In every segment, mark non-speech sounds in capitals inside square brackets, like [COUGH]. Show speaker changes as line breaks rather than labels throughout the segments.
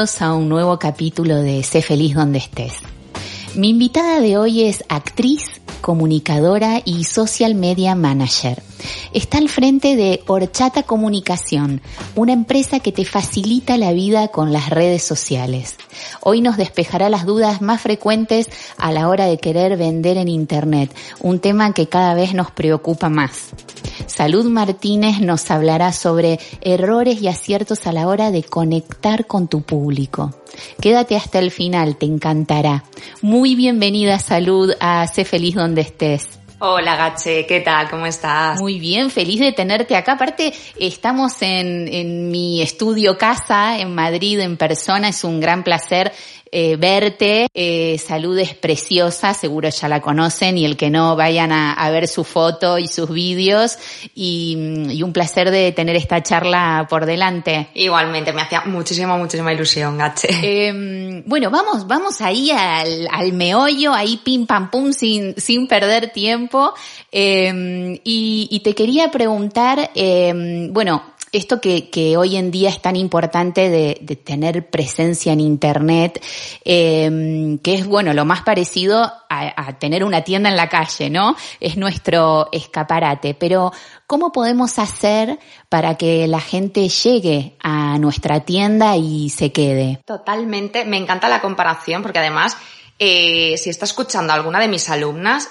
A un nuevo capítulo de Sé feliz donde estés. Mi invitada de hoy es actriz, comunicadora y social media manager. Está al frente de Horchata Comunicación, una empresa que te facilita la vida con las redes sociales. Hoy nos despejará las dudas más frecuentes a la hora de querer vender en Internet, un tema que cada vez nos preocupa más. Salud Martínez nos hablará sobre errores y aciertos a la hora de conectar con tu público. Quédate hasta el final, te encantará. Muy bienvenida Salud a Sé Feliz donde estés.
Hola Gache, ¿qué tal? ¿Cómo estás?
Muy bien, feliz de tenerte acá. Aparte, estamos en, en mi estudio casa en Madrid en persona. Es un gran placer eh, verte. Eh, salud es preciosa, seguro ya la conocen y el que no vayan a, a ver su foto y sus vídeos y, y, un placer de tener esta charla por delante.
Igualmente, me hacía muchísima, muchísima ilusión, Gache.
Eh, bueno, vamos, vamos ahí al, al, meollo, ahí pim pam pum sin, sin perder tiempo. y, y, te quería preguntar, bueno, esto que, hoy en día es tan importante de, tener presencia en Internet, eh, que es, bueno, lo más parecido a, a, tener una tienda en la calle, ¿no? Es nuestro escaparate. Pero, ¿cómo podemos hacer para que la gente llegue a nuestra tienda y se quede?
Totalmente. Me encanta la comparación porque además, eh, si está escuchando a alguna de mis alumnas,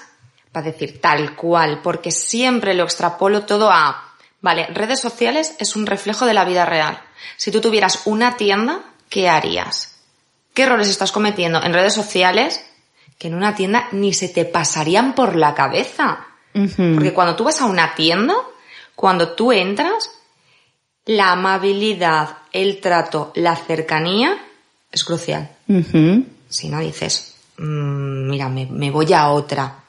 va a decir tal cual, porque siempre lo extrapolo todo a Vale, redes sociales es un reflejo de la vida real. Si tú tuvieras una tienda, ¿qué harías? ¿Qué errores estás cometiendo en redes sociales que en una tienda ni se te pasarían por la cabeza? Uh -huh. Porque cuando tú vas a una tienda, cuando tú entras, la amabilidad, el trato, la cercanía es crucial. Uh -huh. Si no dices, mmm, mira, me, me voy a otra,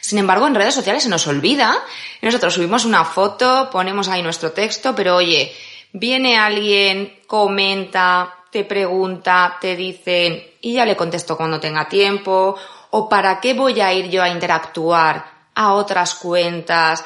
sin embargo, en redes sociales se nos olvida. Nosotros subimos una foto, ponemos ahí nuestro texto, pero oye, viene alguien, comenta, te pregunta, te dicen, y ya le contesto cuando tenga tiempo, o para qué voy a ir yo a interactuar a otras cuentas,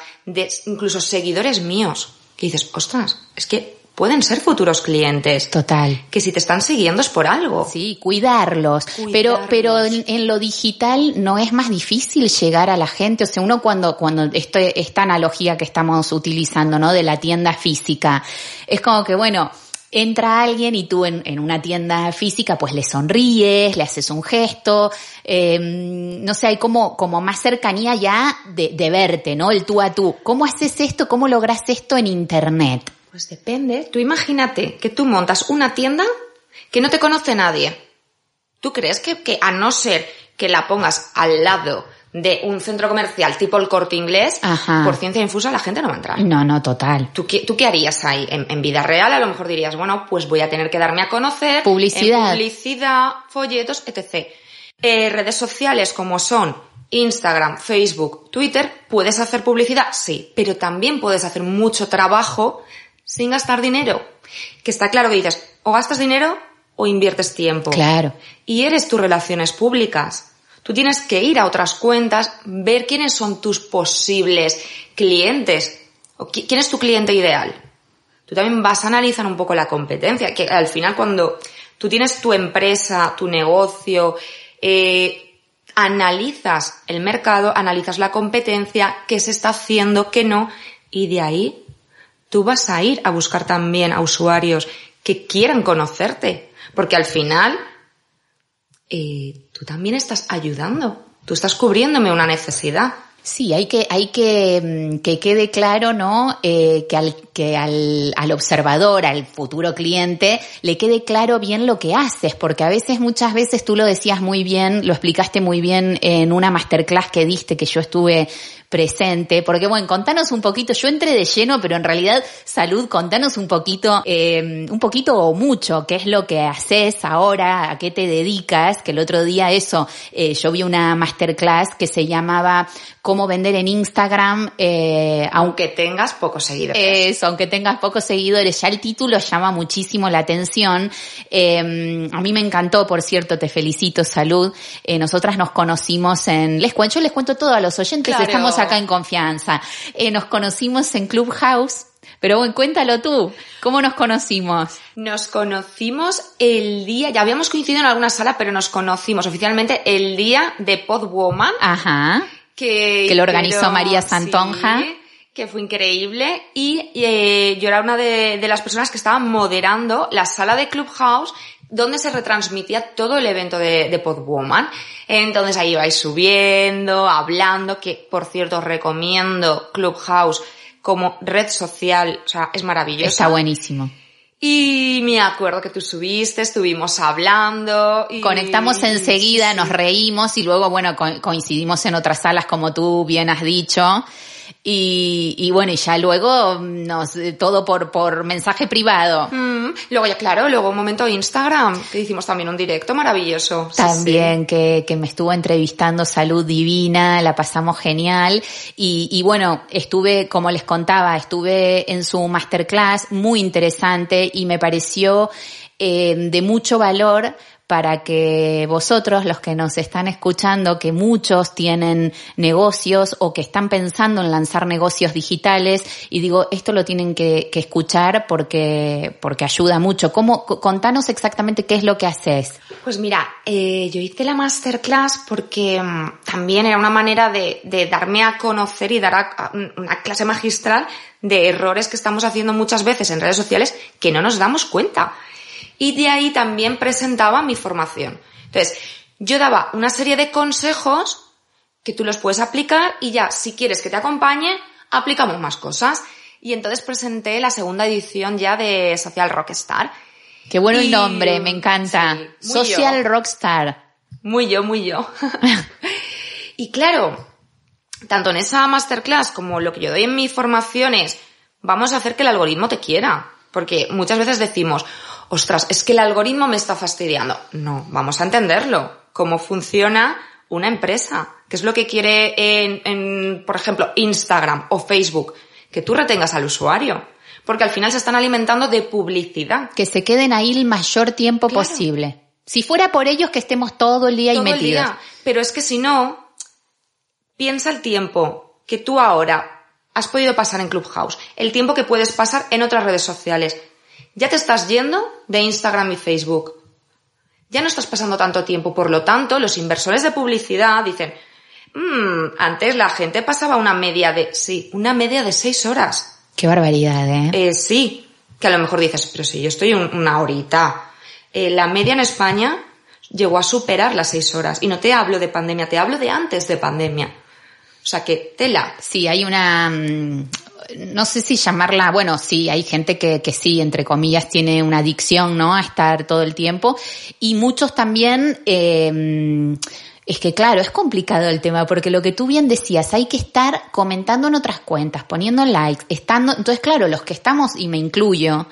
incluso seguidores míos, que dices, ostras, es que pueden ser futuros clientes.
Total.
Que si te están siguiendo es por algo.
Sí, cuidarlos. cuidarlos. Pero, pero en, en, lo digital no es más difícil llegar a la gente. O sea, uno cuando, cuando esto, esta analogía que estamos utilizando, ¿no? De la tienda física, es como que, bueno, entra alguien y tú en, en, una tienda física pues le sonríes, le haces un gesto, eh, no sé, hay como, como más cercanía ya de, de verte, ¿no? El tú a tú. ¿Cómo haces esto? ¿Cómo logras esto en Internet?
Pues depende. Tú imagínate que tú montas una tienda que no te conoce nadie. ¿Tú crees que, que a no ser que la pongas al lado de un centro comercial tipo el corte inglés,
Ajá.
por ciencia infusa la gente no va a entrar?
No, no, total.
¿Tú qué, tú qué harías ahí? En, en, vida real a lo mejor dirías, bueno, pues voy a tener que darme a conocer.
Publicidad.
En publicidad, folletos, etc. Eh, redes sociales como son Instagram, Facebook, Twitter, ¿puedes hacer publicidad? Sí, pero también puedes hacer mucho trabajo sin gastar dinero. Que está claro que dices, o gastas dinero o inviertes tiempo.
Claro.
Y eres tus relaciones públicas. Tú tienes que ir a otras cuentas, ver quiénes son tus posibles clientes. O quién es tu cliente ideal. Tú también vas a analizar un poco la competencia, que al final cuando tú tienes tu empresa, tu negocio, eh, analizas el mercado, analizas la competencia, qué se está haciendo, qué no, y de ahí tú vas a ir a buscar también a usuarios que quieran conocerte, porque al final eh, tú también estás ayudando, tú estás cubriéndome una necesidad.
Sí, hay que, hay que, que quede claro, ¿no? Eh, que al, que al, al observador, al futuro cliente, le quede claro bien lo que haces, porque a veces, muchas veces tú lo decías muy bien, lo explicaste muy bien en una masterclass que diste, que yo estuve presente, porque bueno, contanos un poquito, yo entré de lleno, pero en realidad, Salud, contanos un poquito, eh, un poquito o mucho, qué es lo que haces ahora, a qué te dedicas, que el otro día eso, eh, yo vi una masterclass que se llamaba Cómo vender en Instagram,
eh, aunque tengas pocos seguidores.
Eso, aunque tengas pocos seguidores, ya el título llama muchísimo la atención. Eh, a mí me encantó, por cierto, te felicito, salud. Eh, nosotras nos conocimos en, les cuento, yo les cuento todo a los oyentes, estamos acá en confianza. Eh, nos conocimos en Clubhouse, pero bueno, cuéntalo tú, ¿cómo nos conocimos?
Nos conocimos el día, ya habíamos coincidido en alguna sala, pero nos conocimos oficialmente el día de Podwoman.
Ajá. Que, que lo organizó María Santonja.
que fue increíble. Y eh, yo era una de, de las personas que estaban moderando la sala de Clubhouse donde se retransmitía todo el evento de, de Podwoman. Entonces ahí vais subiendo, hablando, que por cierto os recomiendo Clubhouse como red social, o sea, es maravilloso.
Está buenísimo.
Y me acuerdo que tú subiste, estuvimos hablando. Y...
Conectamos enseguida, nos reímos y luego, bueno, coincidimos en otras salas como tú bien has dicho. Y, y, bueno, y ya luego nos, todo por, por mensaje privado.
Mm, luego ya, claro, luego un momento Instagram, que hicimos también un directo maravilloso.
También, Que, que me estuvo entrevistando Salud Divina, la pasamos genial. Y, y bueno, estuve, como les contaba, estuve en su masterclass, muy interesante y me pareció eh, de mucho valor para que vosotros, los que nos están escuchando, que muchos tienen negocios o que están pensando en lanzar negocios digitales, y digo, esto lo tienen que, escuchar porque, porque ayuda mucho. ¿Cómo, contanos exactamente qué es lo que haces.
Pues mira, eh, yo hice la masterclass porque um, también era una manera de, darme a conocer y dar a, a una clase magistral de errores que estamos haciendo muchas veces en redes sociales que no nos damos cuenta y de ahí también presentaba mi formación. Entonces, yo daba una serie de consejos que tú los puedes aplicar y ya, si quieres que te acompañe, aplicamos más cosas. Y entonces presenté la segunda edición ya de Social Rockstar.
Qué bueno el nombre, me encanta. Social Rockstar.
Muy yo, muy yo. [LAUGHS] y claro, tanto en esa masterclass como lo que yo doy en mis formaciones, vamos a hacer que el algoritmo te quiera. Porque muchas veces decimos, ostras, es que el algoritmo me está fastidiando. No, vamos a entenderlo. Cómo funciona una empresa. ¿Qué es lo que quiere en, en, por ejemplo, Instagram o Facebook? Que tú retengas al usuario. Porque al final se están alimentando de publicidad.
Que se queden ahí el mayor tiempo claro. posible. Si fuera por ellos que estemos todo el día
todo
ahí metidos.
El día. Pero es que si no, piensa el tiempo que tú ahora has podido pasar en Clubhouse, el tiempo que puedes pasar en otras redes sociales, ya te estás yendo de Instagram y Facebook. Ya no estás pasando tanto tiempo, por lo tanto, los inversores de publicidad dicen, mmm, antes la gente pasaba una media de, sí, una media de seis horas.
Qué barbaridad, ¿eh?
eh sí, que a lo mejor dices, pero si yo estoy un, una horita. Eh, la media en España llegó a superar las seis horas. Y no te hablo de pandemia, te hablo de antes de pandemia. O sea que tela.
Sí, hay una, mm, no sé si llamarla, bueno, sí, hay gente que, que sí, entre comillas, tiene una adicción, ¿no? A estar todo el tiempo. Y muchos también, eh, es que claro, es complicado el tema, porque lo que tú bien decías, hay que estar comentando en otras cuentas, poniendo likes, estando, entonces claro, los que estamos, y me incluyo,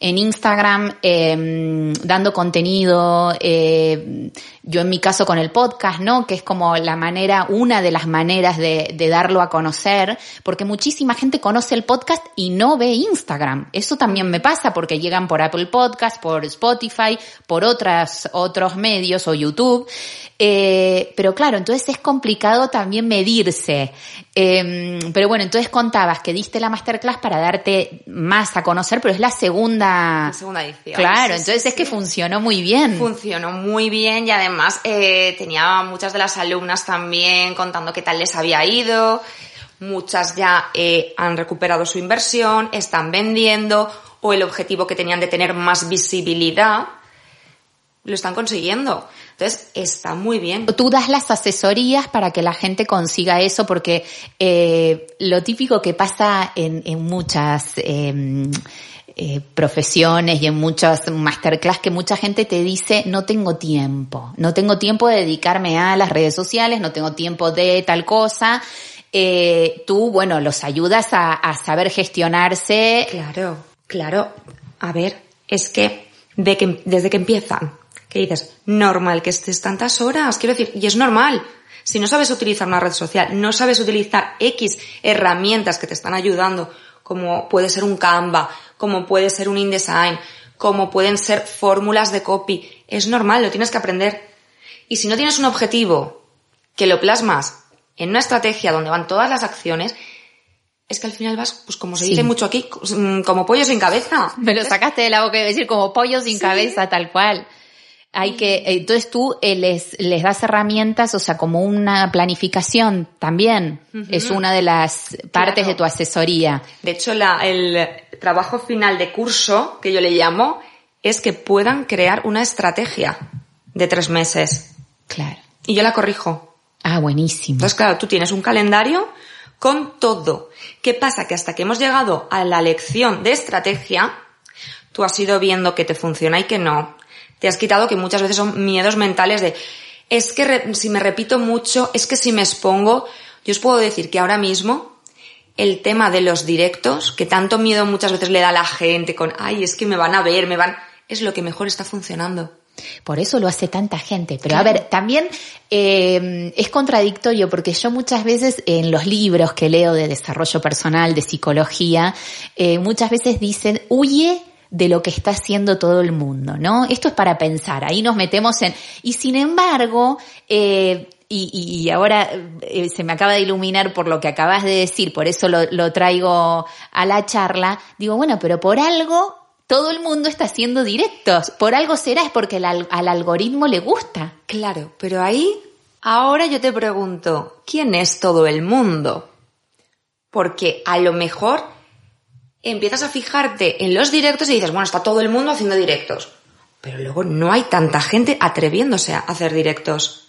en Instagram eh, dando contenido, eh, yo en mi caso con el podcast, ¿no? Que es como la manera, una de las maneras de, de, darlo a conocer, porque muchísima gente conoce el podcast y no ve Instagram. Eso también me pasa porque llegan por Apple Podcast, por Spotify, por otras, otros medios o YouTube. Eh, pero claro, entonces es complicado también medirse. Eh, pero bueno, entonces contabas que diste la masterclass para darte más a conocer, pero es la segunda.
La segunda edición.
Claro, sí, entonces sí, es que funcionó muy bien.
Funcionó muy bien y además eh, tenía muchas de las alumnas también contando qué tal les había ido. Muchas ya eh, han recuperado su inversión, están vendiendo o el objetivo que tenían de tener más visibilidad lo están consiguiendo. Entonces, está muy bien.
Tú das las asesorías para que la gente consiga eso, porque eh, lo típico que pasa en, en muchas eh, eh, profesiones y en muchas masterclass que mucha gente te dice, no tengo tiempo, no tengo tiempo de dedicarme a las redes sociales, no tengo tiempo de tal cosa. eh, tú, bueno, los ayudas a, a saber gestionarse.
Claro, claro. A ver, es que, de que desde que empiezan, que dices, normal que estés tantas horas, quiero decir, y es normal. Si no sabes utilizar una red social, no sabes utilizar X herramientas que te están ayudando, como puede ser un Canva, como puede ser un InDesign, como pueden ser fórmulas de copy, es normal, lo tienes que aprender. Y si no tienes un objetivo que lo plasmas en una estrategia donde van todas las acciones, es que al final vas, pues como se
Sí.
dice mucho aquí, mm, como pollo sin cabeza.
Me lo sacaste de la boca, decir como pollo sin cabeza, tal cual. Hay que, entonces tú eh, les, les das herramientas, o sea, como una planificación también. Es una de las partes
Claro.
de tu asesoría.
De hecho, la- el trabajo final de curso, que yo le llamo, es que puedan crear una estrategia de tres meses.
Claro.
Y yo la corrijo.
Ah, buenísimo.
Entonces, claro, tú tienes un calendario con todo. ¿Qué pasa? Que hasta que hemos llegado a la lección de estrategia, tú has ido viendo que te funciona y que no. Te has quitado que muchas veces son miedos mentales de, es que re- si me repito mucho, es que si me expongo, yo os puedo decir que ahora mismo el tema de los directos, que tanto miedo muchas veces le da a la gente con, ay, es que me van a ver, me van, es lo que mejor está funcionando.
Por eso lo hace tanta gente. Pero a ver, también eh, es contradictorio porque yo muchas veces en los libros que leo de desarrollo personal, de psicología, eh, muchas veces dicen, huye de lo que está haciendo todo el mundo, ¿no? Esto es para pensar, ahí nos metemos en... Y sin embargo, eh, y, y- ahora eh, se me acaba de iluminar por lo que acabas de decir, por eso lo, lo traigo a la charla, digo, bueno, pero por algo todo el mundo está haciendo directos, por algo será, es porque al algoritmo le gusta.
Claro, pero ahí, ahora yo te pregunto, ¿quién es todo el mundo? Porque a lo mejor empiezas a fijarte en los directos y dices, bueno, está todo el mundo haciendo directos. Pero luego no hay tanta gente atreviéndose a hacer directos.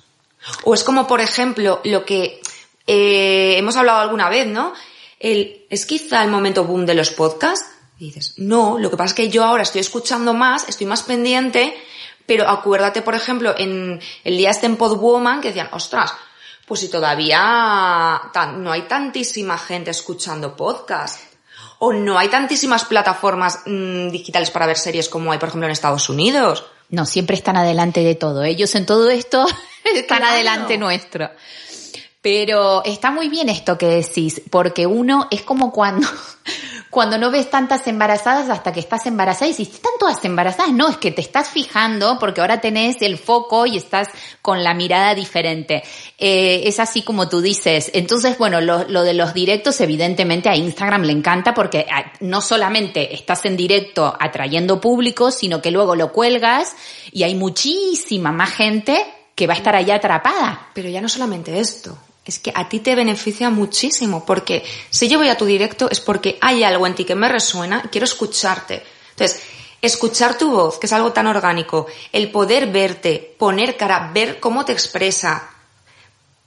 O es como, por ejemplo, lo que eh, hemos hablado alguna vez, ¿no? El, ¿Es quizá el momento boom de los podcasts? Y dices, no, lo que pasa es que yo ahora estoy escuchando más, estoy más pendiente, pero acuérdate, por ejemplo, en el día este en Podwoman que decían, ostras, pues si todavía no hay tantísima gente escuchando podcast. O no hay tantísimas plataformas mm, digitales para ver series como hay, por ejemplo, en Estados Unidos.
No, siempre están adelante de todo. Ellos en todo esto [LAUGHS] están
Claro.
adelante nuestro. Pero está muy bien esto que decís, porque uno es como cuando, [LAUGHS] cuando no ves tantas embarazadas hasta que estás embarazada y si están todas embarazadas, no, es que te estás fijando porque ahora tenés el foco y estás con la mirada diferente. Eh, es así como tú dices. Entonces, bueno, lo, lo de los directos, evidentemente a Instagram le encanta porque ah, no solamente estás en directo atrayendo público, sino que luego lo cuelgas y hay muchísima más gente que va a estar allá atrapada.
Pero ya no solamente esto, es que a ti te beneficia muchísimo, porque si yo voy a tu directo es porque hay algo en ti que me resuena y quiero escucharte. Entonces, escuchar tu voz, que es algo tan orgánico, el poder verte, poner cara, ver cómo te expresa,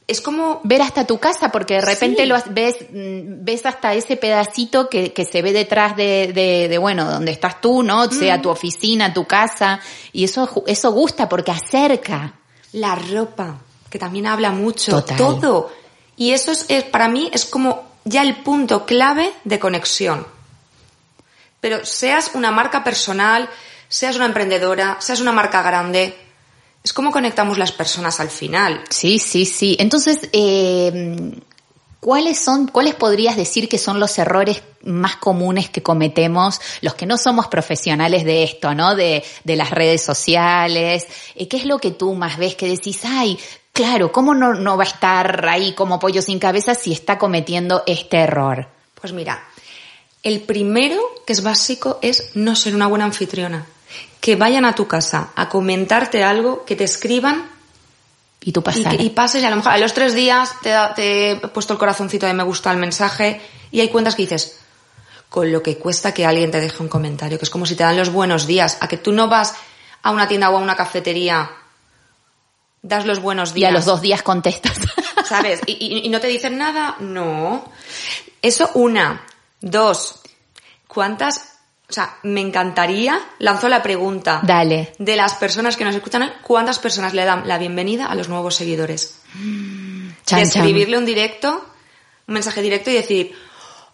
es como
ver hasta tu casa, porque de repente
Sí.
lo ves, mm, ves hasta ese pedacito que, que se ve detrás de, de, de, bueno, donde estás tú, ¿no? Sea tu oficina, tu casa, y eso, eso gusta porque acerca.
la ropa, que también habla mucho,
Total.
todo. Y eso es, es- para mí es como ya el punto clave de conexión. Pero seas una marca personal, seas una emprendedora, seas una marca grande, es como conectamos las personas al final.
Sí, sí, sí. Entonces, eh, ¿cuáles son, cuáles podrías decir que son los errores más comunes que cometemos los que no somos profesionales de esto, ¿no? De, de las redes sociales. Eh, ¿Qué es lo que tú más ves que decís, ay, claro, ¿cómo no, no va a estar ahí como pollo sin cabeza si está cometiendo este error?
Pues mira, el primero que es básico es no ser una buena anfitriona. Que vayan a tu casa a comentarte algo, que te escriban
Y tú
Y, que- y pases y a lo mejor a los tres días te, da- te he puesto el corazoncito de me gusta el mensaje y hay cuentas que dices, con lo que cuesta que alguien te deje un comentario, que es como si te dan los buenos días, a que tú no vas a una tienda o a una cafetería, das los buenos
y
días.
a los dos días contestas. [LAUGHS]
¿Sabes? Y, y- y no te dicen nada, no. Eso una. Dos. ¿Cuántas? O sea, me encantaría, lanzo la pregunta.
Dale.
De las personas que nos escuchan, ¿cuántas personas le dan la bienvenida a los nuevos seguidores?
Chan,
de
chan.
escribirle un directo un mensaje directo y decir,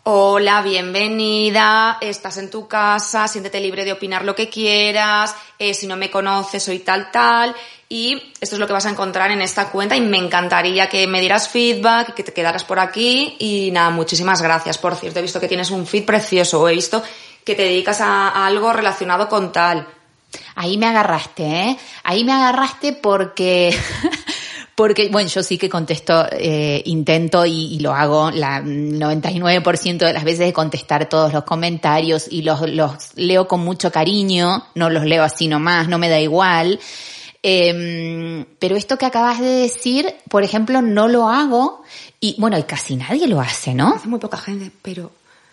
hola, bienvenida, estás en tu casa, siéntete libre de opinar lo que quieras, eh, si no me conoces soy tal tal, y esto es lo que vas a encontrar en esta cuenta y me encantaría que me dieras feedback, que te quedaras por aquí y nada, muchísimas gracias. Por cierto, he visto que tienes un feed precioso, he visto que te dedicas a, a algo relacionado con tal.
Ahí me agarraste, ¿eh? Ahí me agarraste porque [LAUGHS] Porque, bueno, yo sí que contesto, eh, intento y, y, lo hago la 99% de las veces de contestar todos los comentarios y los, los leo con mucho cariño, no los leo así nomás, no me da igual. Eh, pero esto que acabas de decir, por ejemplo, no lo hago y, bueno, y casi nadie lo hace, ¿no?
Hace muy poca gente, pero...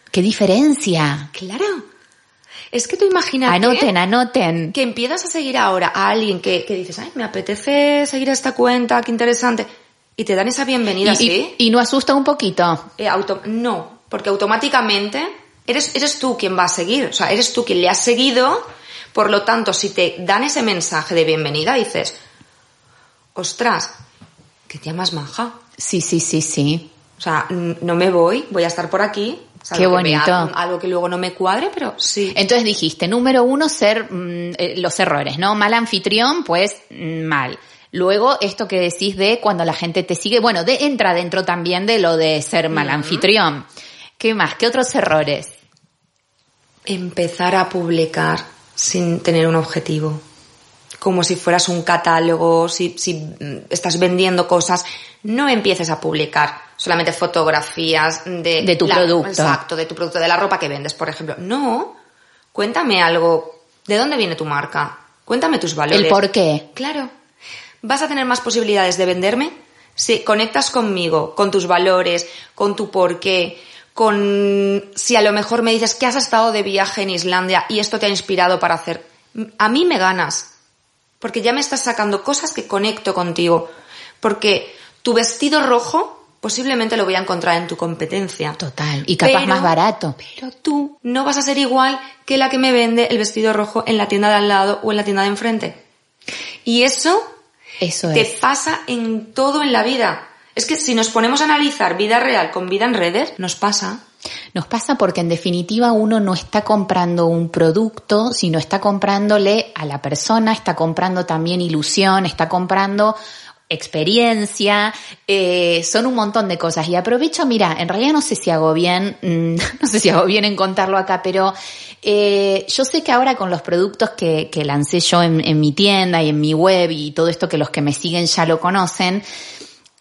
¿Qué diferencia?
Claro. Es que tú imagínate...
Anoten, anoten.
Que empiezas a seguir ahora a alguien que, que dices, ay, me apetece seguir a esta cuenta, qué interesante. Y te dan esa bienvenida,
y,
¿sí?
Y, y, no asusta un poquito.
Eh, auto no, porque automáticamente eres, eres tú quien va a seguir. O sea, eres tú quien le has seguido. Por lo tanto, si te dan ese mensaje de bienvenida, dices, ostras, que tía más maja.
Sí, sí, sí, sí.
O sea, no me voy, voy a estar por aquí,
Qué bonito.
Que algo que luego no me cuadre, pero sí.
Entonces dijiste, número uno, ser mmm, eh, los errores, ¿no? Mal anfitrión, pues mmm, mal. Luego, esto que decís de cuando la gente te sigue, bueno, de, entra dentro también de lo de ser mal uh -huh. anfitrión. ¿Qué más? ¿Qué otros errores?
Empezar a publicar sin tener un objetivo. Como si fueras un catálogo, si, si estás vendiendo cosas, no empieces a publicar solamente fotografías de,
de tu
la,
producto.
Exacto, de tu producto, de la ropa que vendes, por ejemplo. No, cuéntame algo. ¿De dónde viene tu marca? Cuéntame tus valores.
El por qué.
Claro. Vas a tener más posibilidades de venderme si conectas conmigo, con tus valores, con tu por qué, con si a lo mejor me dices que has estado de viaje en Islandia y esto te ha inspirado para hacer. A mí me ganas. Porque ya me estás sacando cosas que conecto contigo. Porque tu vestido rojo posiblemente lo voy a encontrar en tu competencia.
Total. Y capaz
pero,
más barato.
Pero tú no vas a ser igual que la que me vende el vestido rojo en la tienda de al lado o en la tienda de enfrente. Y eso,
eso
te
es.
pasa en todo en la vida. Es que si nos ponemos a analizar vida real con vida en redes, nos pasa.
Nos pasa porque en definitiva uno no está comprando un producto, sino está comprándole a la persona, está comprando también ilusión, está comprando experiencia, eh, son un montón de cosas. Y aprovecho, mira, en realidad no sé si hago bien, mmm, [LAUGHS] no sé si hago bien en contarlo acá, pero eh, yo sé que ahora con los productos que, que lancé yo en, en, mi tienda y en mi web y todo esto que los que me siguen ya lo conocen,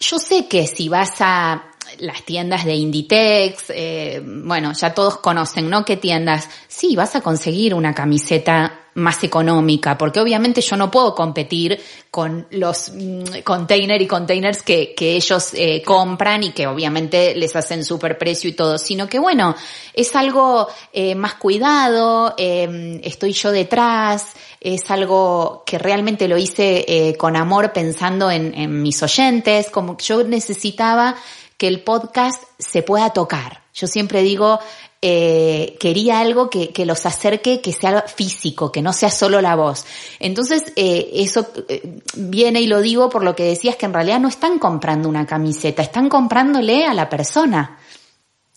yo sé que si vas a las tiendas de Inditex, eh, bueno, ya todos conocen, ¿no? ¿Qué tiendas? Sí, vas a conseguir una camiseta más económica, porque obviamente yo no puedo competir con los mm, container y containers que, que ellos eh, compran y que obviamente les hacen super precio y todo, sino que bueno, es algo eh, más cuidado, eh, estoy yo detrás, es algo que realmente lo hice con amor pensando en, en mis oyentes, como yo necesitaba que el podcast se pueda tocar. Yo siempre digo, eh, quería algo que, que, los acerque, que sea físico, que no sea solo la voz. Entonces, eh, eso eh, viene y lo digo por lo que decías que en realidad no están comprando una camiseta, están comprándole a la persona.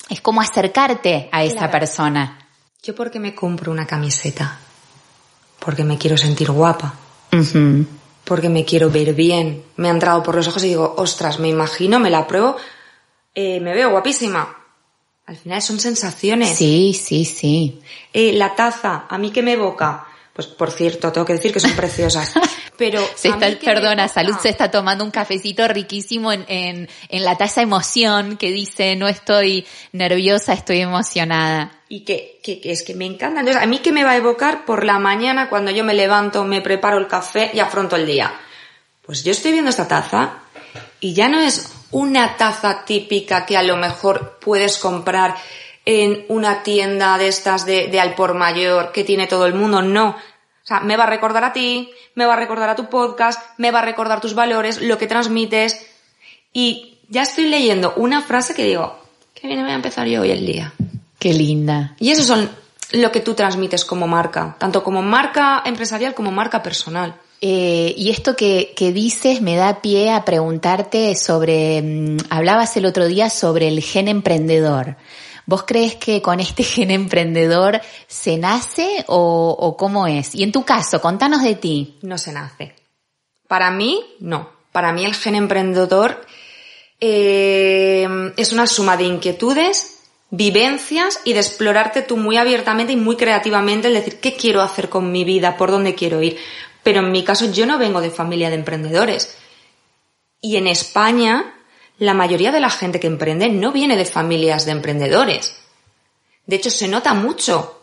Es como acercarte a esa claro. persona.
¿Yo por qué me compro una camiseta? Porque me quiero sentir guapa.
Uh -huh.
Porque me quiero ver bien. Me ha entrado por los ojos y digo, ostras, me imagino, me la pruebo, eh, me veo guapísima al final son sensaciones.
Sí, sí, sí.
Eh, la taza, ¿a mí qué me evoca? Pues por cierto, tengo que decir que son preciosas. [LAUGHS] Pero. [LAUGHS]
Se está, perdona, Salud se está tomando un cafecito riquísimo en, en, en, la taza emoción que dice no estoy nerviosa, estoy emocionada.
Y que, que, que, es que me encanta. Entonces, ¿a mí qué me va a evocar por la mañana cuando yo me levanto, me preparo el café y afronto el día? Pues yo estoy viendo esta taza y ya no es una taza típica que a lo mejor puedes comprar en una tienda de estas de, de al por mayor que tiene todo el mundo, no. O sea, me va a recordar a ti, me va a recordar a tu podcast, me va a recordar tus valores, lo que transmites. Y ya estoy leyendo una frase que digo, que bien voy a empezar yo hoy el día.
Qué linda.
Y eso son lo que tú transmites como marca, tanto como marca empresarial como marca personal.
Eh, y esto que, dices me da pie a preguntarte sobre, mm, hablabas el otro día sobre el gen emprendedor. ¿Vos crees que con este [LAUGHS] gen emprendedor se nace o, o cómo es? Y en tu caso, contanos de ti.
No se nace. Para mí, no. Para mí el gen emprendedor eh, es una suma de inquietudes, vivencias y de explorarte tú muy abiertamente y muy creativamente, el decir, ¿qué quiero hacer con mi vida? ¿Por dónde quiero ir? Pero en mi caso yo no vengo de familia de emprendedores. Y en España, la mayoría de la gente que emprende no viene de familias de emprendedores. De hecho, se nota mucho.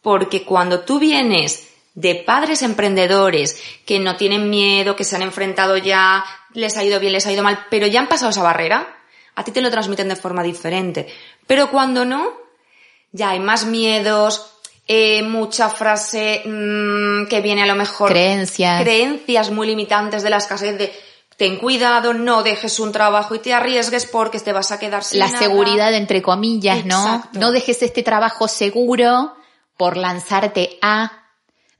Porque cuando tú vienes de padres emprendedores que no tienen miedo, que se han enfrentado ya, les ha ido bien, les ha ido mal, pero ya han pasado esa barrera, a ti te lo transmiten de forma diferente. Pero cuando no, ya hay más miedos, eh, mucha frase mmm, que viene a lo mejor...
Creencias.
Creencias muy limitantes de la escasez de ten cuidado, no dejes un trabajo y te arriesgues porque te vas a quedar sin
La
nada.
seguridad entre comillas,
Exacto.
¿no? No dejes este trabajo seguro por lanzarte a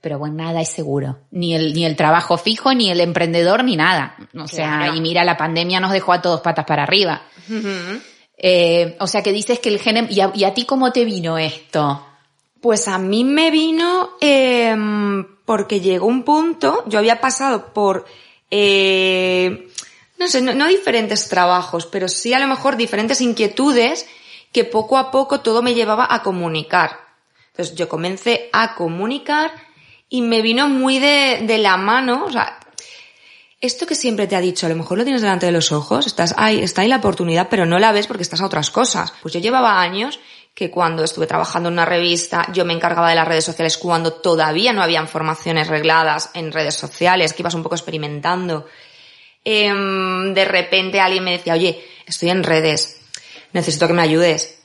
pero bueno, nada es seguro. Ni el, ni el trabajo fijo, ni el emprendedor, ni nada. O sea,
Claro.
y mira, la pandemia nos dejó a todos patas para arriba. Eh, o sea, que dices que el gen... ¿Y a, y a ti cómo te vino esto?
Pues a mí me vino eh, porque llegó un punto, yo había pasado por, eh, no sé, no, no diferentes trabajos, pero sí a lo mejor diferentes inquietudes que poco a poco todo me llevaba a comunicar. Entonces yo comencé a comunicar y me vino muy de, de la mano, o sea, esto que siempre te ha dicho, a lo mejor lo tienes delante de los ojos, estás ahí, está ahí la oportunidad, pero no la ves porque estás a otras cosas. Pues yo llevaba años que cuando estuve trabajando en una revista, yo me encargaba de las redes sociales cuando todavía no habían formaciones regladas en redes sociales, que ibas un poco experimentando. Em, de repente alguien me decía, oye, estoy en redes, necesito que me ayudes.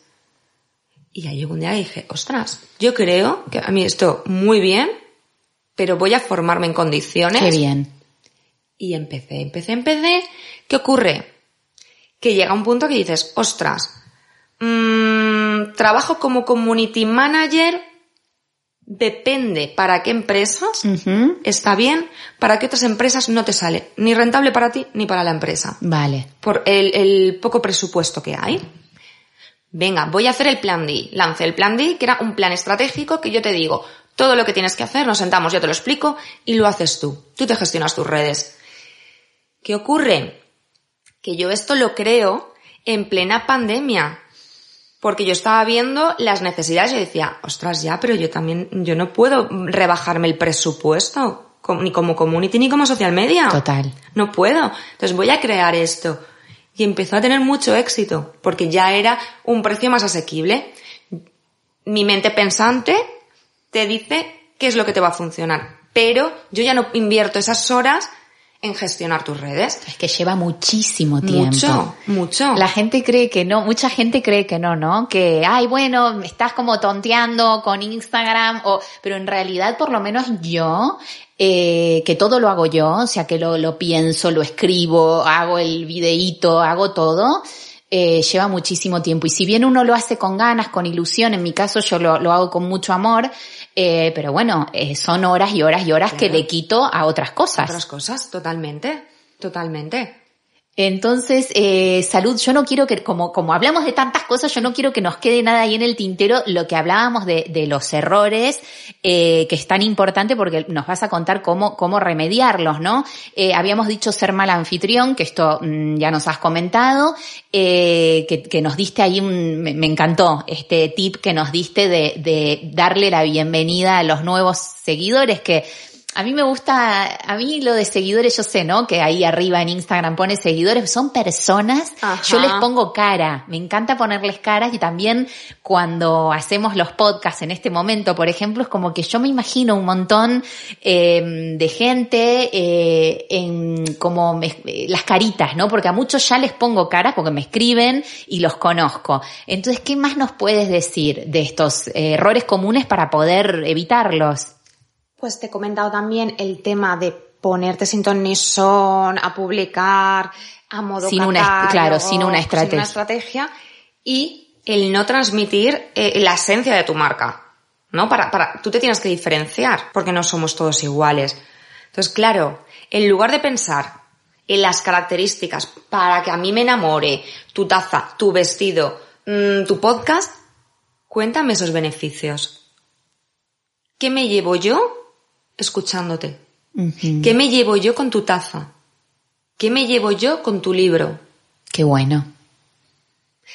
Y ahí llegó un día y dije, ostras, yo creo que a mí esto muy bien, pero voy a formarme en condiciones
Qué bien.
y empecé, empecé, empecé. ¿Qué ocurre? Que llega un punto que dices, ostras, mm, trabajo como community manager, depende para qué empresas está bien, para qué otras empresas no te sale, ni rentable para ti ni para la empresa,
Vale.
por el, el poco presupuesto que hay. Venga, voy a hacer el plan D. Lancé el plan D, que era un plan estratégico que yo te digo, todo lo que tienes que hacer, nos sentamos, yo te lo explico y lo haces tú. Tú te gestionas tus redes. ¿Qué ocurre? Que yo esto lo creo en plena pandemia. Porque yo estaba viendo las necesidades y decía, ostras, ya, pero yo también, yo no puedo rebajarme el presupuesto, ni como community ni como social media.
Total.
No puedo. Entonces voy a crear esto. Y empezó a tener mucho éxito, porque ya era un precio más asequible. Mi mente pensante te dice qué es lo que te va a funcionar. Pero yo ya no invierto esas horas en gestionar tus redes.
Es que lleva muchísimo tiempo.
Mucho, mucho.
La gente cree que no, mucha gente cree que no, ¿no? Que, ay, bueno, estás como tonteando con Instagram, o, pero en realidad por lo menos yo, eh, que todo lo hago yo, o sea, que lo, lo pienso, lo escribo, hago el videíto, hago todo, eh, lleva muchísimo tiempo. Y si bien uno lo hace con ganas, con ilusión, en mi caso yo lo, lo hago con mucho amor, eh, pero bueno, eh, son horas y horas y horas que le quito a otras cosas.
Otras cosas, totalmente. Totalmente.
Entonces, eh, salud, yo no quiero que, como, como hablamos de tantas cosas, yo no quiero que nos quede nada ahí en el tintero lo que hablábamos de, de los errores, eh, que es tan importante porque nos vas a contar cómo, cómo remediarlos, ¿no? Eh, habíamos dicho ser mal anfitrión, que esto mm, ya nos has comentado, eh, que, que nos diste ahí un, me, me encantó este tip que nos diste de, de darle la bienvenida a los nuevos seguidores que, a mí me gusta, a mí lo de seguidores, yo sé, ¿no? Que ahí arriba en Instagram pone seguidores, son personas,
Ajá.
yo les pongo cara, me encanta ponerles caras y también cuando hacemos los podcasts en este momento, por ejemplo, es como que yo me imagino un montón eh, de gente eh, en como me- las caritas, ¿no? Porque a muchos ya les pongo caras porque me escriben y los conozco. Entonces, ¿qué más nos puedes decir de estos eh, errores comunes para poder evitarlos?
Pues te he comentado también el tema de ponerte sin ton ni son, a publicar, a modo
Sin una- claro, sin una estrategia.
estrategia y el no transmitir eh, la esencia de tu marca, ¿no? Para, para, tú te tienes que diferenciar porque no somos todos iguales. Entonces, claro, en lugar de pensar en las características para que a mí me enamore tu taza, tu vestido, mm, tu podcast, cuéntame esos beneficios. ¿Qué me llevo yo escuchándote? ¿Qué me llevo yo con tu taza? ¿Qué me llevo yo con tu libro?
Qué bueno.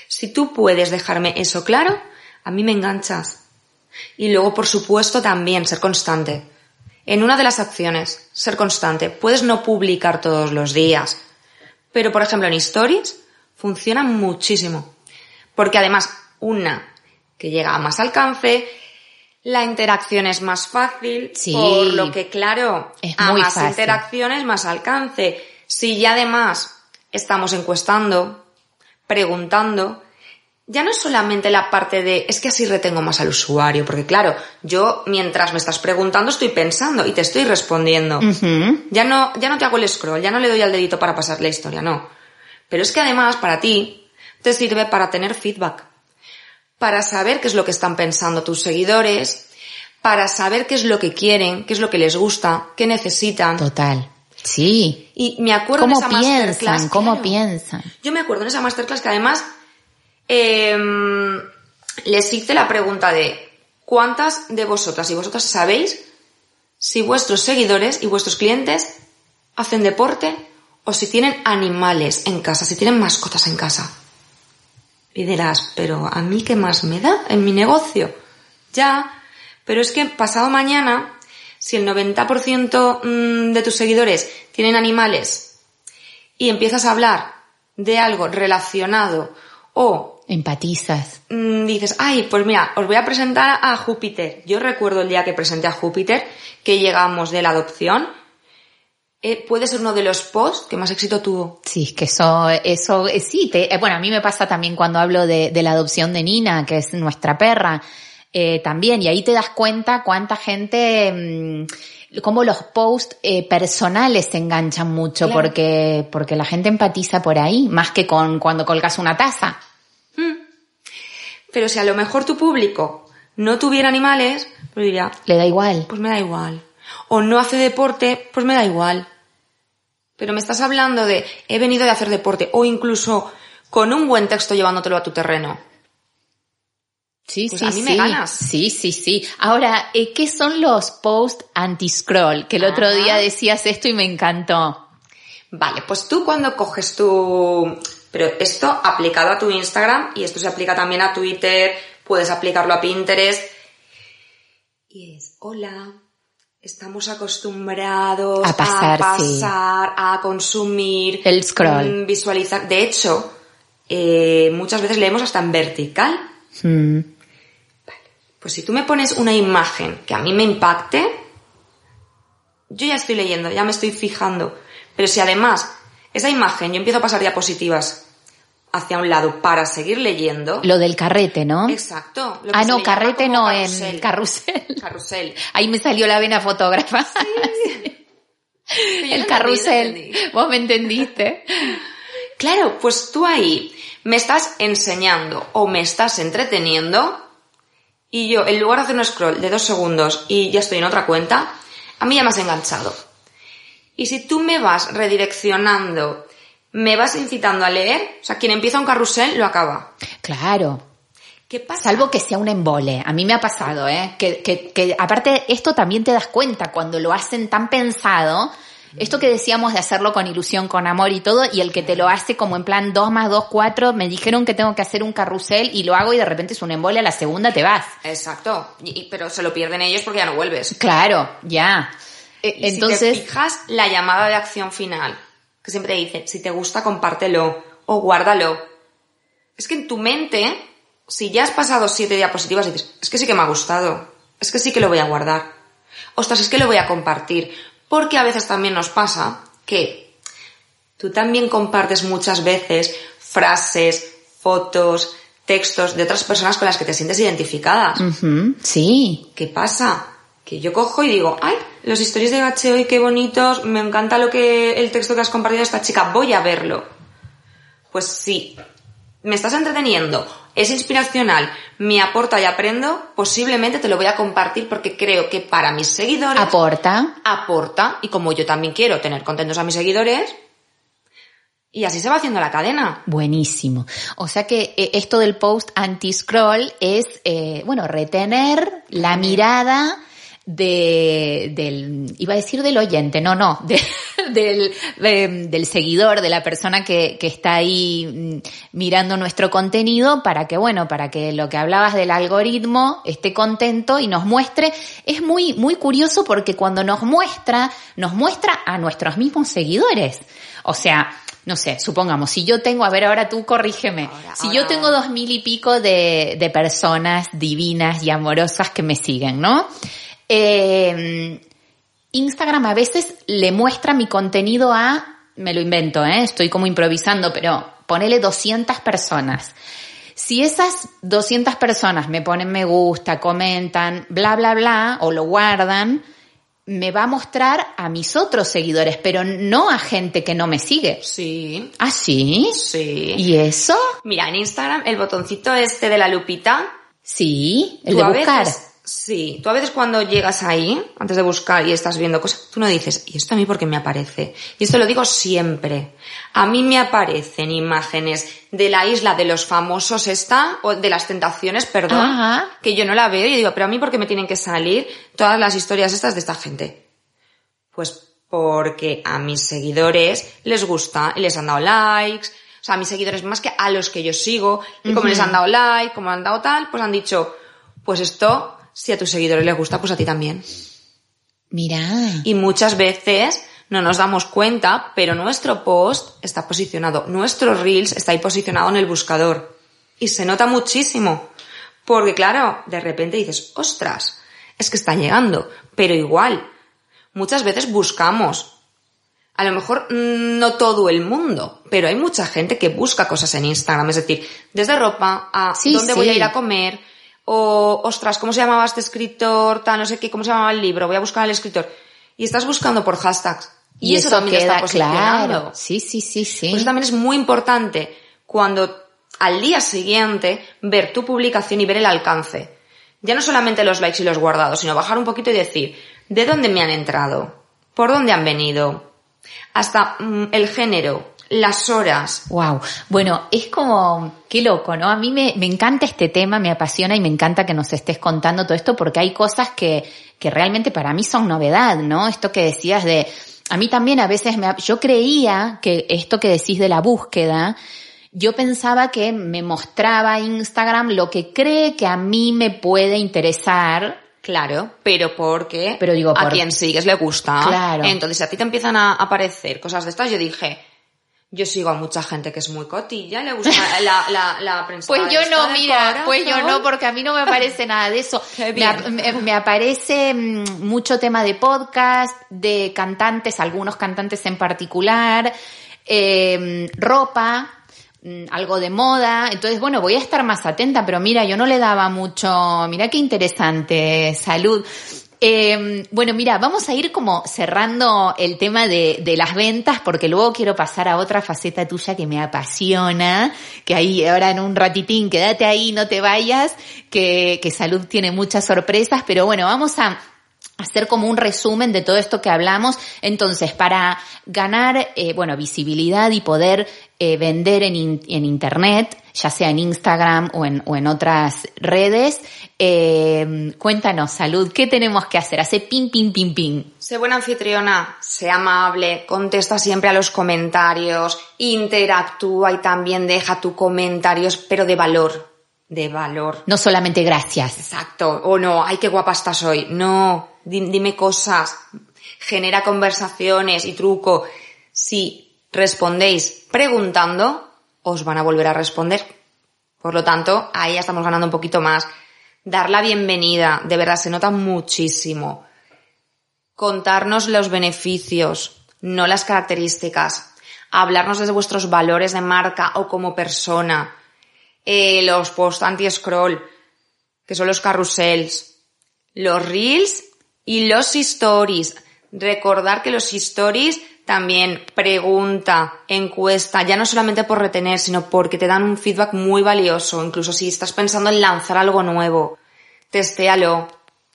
Si tú puedes dejarme eso claro, a mí me enganchas. Y luego, por supuesto, también ser constante. En una de las acciones, ser constante. Puedes no publicar todos los días, pero por ejemplo en stories funciona muchísimo. Porque además, una, que llega a más alcance, la interacción es más fácil,
Sí.
por lo que claro,
Es
a más
fácil.
interacciones, más alcance. Si ya además estamos encuestando, preguntando, ya no es solamente la parte de es que así retengo más al usuario, porque claro, yo mientras me estás preguntando estoy pensando y te estoy respondiendo. Ya no, ya no te hago el scroll, ya no le doy al dedito para pasar la historia, no. Pero es que además para ti te sirve para tener feedback, para saber qué es lo que están pensando tus seguidores, para saber qué es lo que quieren, qué es lo que les gusta, qué necesitan.
Total. Sí.
Y me acuerdo
¿Cómo
de esa masterclass.
¿Cómo
claro.
piensan?
Yo me acuerdo en esa masterclass que además em, les hice la pregunta de ¿cuántas de vosotras y vosotras sabéis si vuestros seguidores y vuestros clientes hacen deporte o si tienen animales en casa, si tienen mascotas en casa? Y dirás, pero ¿a mí qué más me da en mi negocio? Ya, pero es que pasado mañana, si el 90% mm, de tus seguidores tienen animales y empiezas a hablar de algo relacionado o
Empatizas.
mm, dices, ay, pues mira, os voy a presentar a Júpiter. Yo recuerdo el día que presenté a Júpiter, que llegamos de la adopción. Eh, puede ser uno de los posts que más éxito tuvo.
Sí, es que eso, eso, eh, sí, te- eh, bueno, a mí me pasa también cuando hablo de, de la adopción de Nina, que es nuestra perra, eh, también, y ahí te das cuenta cuánta gente, mm, cómo los posts eh, personales se enganchan mucho,
Claro.
porque, porque la gente empatiza por ahí, más que con cuando colgas una taza.
Pero si a lo mejor tu público no tuviera animales, pues diría,
Le da igual.
pues me da igual. O no hace deporte, pues me da igual. Pero me estás hablando de he venido de hacer deporte o incluso con un buen texto llevándotelo a tu terreno.
Sí,
Pues
sí,
a mí
sí.
me ganas.
Sí, sí, sí. Ahora, eh, ¿qué son los posts anti-scroll? Que el otro día decías esto y me encantó.
Vale, pues tú cuando coges tu... Pero esto aplicado a tu Instagram y esto se aplica también a Twitter, puedes aplicarlo a Pinterest. Y es, hola, estamos acostumbrados
A pasar,
a,
sí.
pasar, a consumir,
El scroll.
mm, visualizar. De hecho, eh, muchas veces leemos hasta en vertical.
Mm.
Pues si tú me pones una imagen que a mí me impacte, yo ya estoy leyendo, ya me estoy fijando. Pero si además esa imagen yo empiezo a pasar diapositivas hacia un lado para seguir leyendo.
Lo del carrete, ¿no?
Exacto. lo que
Ah, no, carrete no,
carrusel.
en carrusel.
Carrusel. [LAUGHS]
Ahí me salió la vena fotógrafa. [LAUGHS] El carrusel.
entendí.
Vos me entendiste.
Claro, pues tú ahí me estás enseñando o me estás entreteniendo y yo, en lugar de hacer un scroll de dos segundos y ya estoy en otra cuenta, a mí ya me has enganchado. Y si tú me vas redireccionando, me vas incitando a leer, o sea, quien empieza un carrusel lo acaba.
Claro.
¿Qué pasa?
Salvo que sea un embole. A mí me ha pasado, ¿eh? Que, que, que aparte esto también te das cuenta cuando lo hacen tan pensado. Esto que decíamos de hacerlo con ilusión, con amor y todo, y el que te lo hace como en plan 2 más 2, 4, me dijeron que tengo que hacer un carrusel y lo hago y de repente es un embole, a la segunda te vas.
Exacto. Y- pero se lo pierden ellos porque ya no vuelves.
Claro, ya. Eh,
Y
Entonces,
si te fijas la llamada de acción final, que siempre te dice, si te gusta, compártelo o guárdalo. Es que en tu mente, si ya has pasado siete diapositivas, dices, es que sí que me ha gustado, es que sí que lo voy a guardar. Ostras, es que lo voy a compartir. Porque a veces también nos pasa que tú también compartes muchas veces frases, fotos, textos de otras personas con las que te sientes identificada.
ujú, sí,
¿Qué pasa? Que yo cojo y digo, ay, los historias de Gache hoy qué bonitos, me encanta lo que el texto que has compartido esta chica, voy a verlo. Pues sí, me estás entreteniendo, es inspiracional, me aporta y aprendo, posiblemente te lo voy a compartir porque creo que para mis seguidores
Aporta.
aporta y como yo también quiero tener contentos a mis seguidores, y así se va haciendo la cadena.
Buenísimo. O sea que eh, esto del post anti-scroll es, eh, bueno, retener la mirada de, del, iba a decir del oyente, no, no, de- [LAUGHS] del, de- del seguidor, de la persona que, que está ahí mm, mirando nuestro contenido para que, bueno, para que lo que hablabas del algoritmo esté contento y nos muestre. Es muy, muy curioso porque cuando nos muestra, nos muestra a nuestros mismos seguidores. O sea, no sé, supongamos, si yo tengo, a ver, ahora tú corrígeme,
Ahora,
si
ahora.
yo tengo dos mil y pico de, de personas divinas y amorosas que me siguen, ¿no? Eh, Instagram a veces le muestra mi contenido a, me lo invento, ¿eh? estoy como improvisando, pero ponele 200 personas. Si esas 200 personas me ponen me gusta, comentan, bla, bla, bla, o lo guardan, me va a mostrar a mis otros seguidores, pero no a gente que no me sigue.
Sí,
¿Ah, sí?
sí.
¿Y eso?
Mira, en Instagram el botoncito este de la lupita,
Sí, el de buscar.
veces- sí, tú a veces cuando llegas ahí, antes de buscar y estás viendo cosas, tú no dices, ¿y esto a mí por qué me aparece? Y esto lo digo siempre. A mí me aparecen imágenes de la isla de los famosos esta, o de las tentaciones, perdón,
Ajá.
que yo no la veo y digo, pero a mí por qué me tienen que salir todas las historias estas de esta gente. Pues porque a mis seguidores les gusta y les han dado likes. O sea, a mis seguidores más que a los que yo sigo. Y como les han dado like, como han dado tal, pues han dicho, pues esto, si a tus seguidores les gusta, pues a ti también.
Mira.
Y muchas veces no nos damos cuenta, pero nuestro post está posicionado, nuestro Reels está ahí posicionado en el buscador. Y se nota muchísimo. Porque claro, de repente dices, ostras, es que están llegando. Pero igual, muchas veces buscamos. A lo mejor mm, no todo el mundo, pero hay mucha gente que busca cosas en Instagram. Es decir, desde ropa a
Sí,
dónde voy a ir a comer, o ostras, ¿cómo se llamaba este escritor? Tal, no sé qué, ¿cómo se llamaba el libro? Voy a buscar al escritor. Y estás buscando por hashtags. Y, eso, también te está posicionando.
claro. Sí, sí, sí, sí.
Pues eso también es muy importante cuando al día siguiente ver tu publicación y ver el alcance. Ya no solamente los likes y los guardados, sino bajar un poquito y decir, ¿de dónde me han entrado? ¿Por dónde han venido? Hasta mm, el género, las horas.
Wow. Bueno, es como, qué loco, ¿no? A mí me, me encanta este tema, me apasiona y me encanta que nos estés contando todo esto porque hay cosas que, que realmente para mí son novedad, ¿no? Esto que decías de, a mí también a veces me, yo creía que esto que decís de la búsqueda, yo pensaba que me mostraba Instagram lo que cree que a mí me puede interesar.
Claro, pero porque
Pero digo,
a
por-
quien sigues le gusta.
Claro.
Entonces, si a ti te empiezan a aparecer cosas de estas, yo dije, yo sigo a mucha gente que es muy cotilla, le gusta la, la, la prensa.
Pues yo no, mira, pues yo no, porque a mí no me aparece nada de eso. [LAUGHS] Me, ap- me- me aparece mm, mucho tema de podcast, de cantantes, algunos cantantes en particular, eh, ropa, mm, algo de moda. Entonces, bueno, voy a estar más atenta, pero mira, yo no le daba mucho, mira qué interesante, salud. Eh, bueno, mira, vamos a ir como cerrando el tema de, las ventas porque luego quiero pasar a otra faceta tuya que me apasiona, que ahí ahora en un ratitín, quédate ahí, no te vayas, que, salud tiene muchas sorpresas, pero bueno, vamos a hacer como un resumen de todo esto que hablamos. Entonces, para ganar, eh, bueno, visibilidad y poder eh, vender en Internet, ya sea en Instagram o en, o en otras redes, eh, cuéntanos, Salud, ¿qué tenemos que hacer? Hace pin, pin, pin, pin.
Sé buena anfitriona, sé amable, contesta siempre a los comentarios, interactúa y también deja tus comentarios, pero de valor, de valor.
No solamente gracias.
Exacto. O no, ay, qué guapa estás hoy. No, di- dime cosas, genera conversaciones y truco. Si respondéis preguntando, os van a volver a responder. Por lo tanto, ahí ya estamos ganando un poquito más. Dar la bienvenida, de verdad, se nota muchísimo. Contarnos los beneficios, no las características. Hablarnos desde vuestros valores de marca o como persona. Eh, los post anti-scroll, que son los carrusels, los reels y los stories. Recordar que los stories también pregunta, encuesta, ya no solamente por retener, sino porque te dan un feedback muy valioso, incluso si estás pensando en lanzar algo nuevo. Testéalo.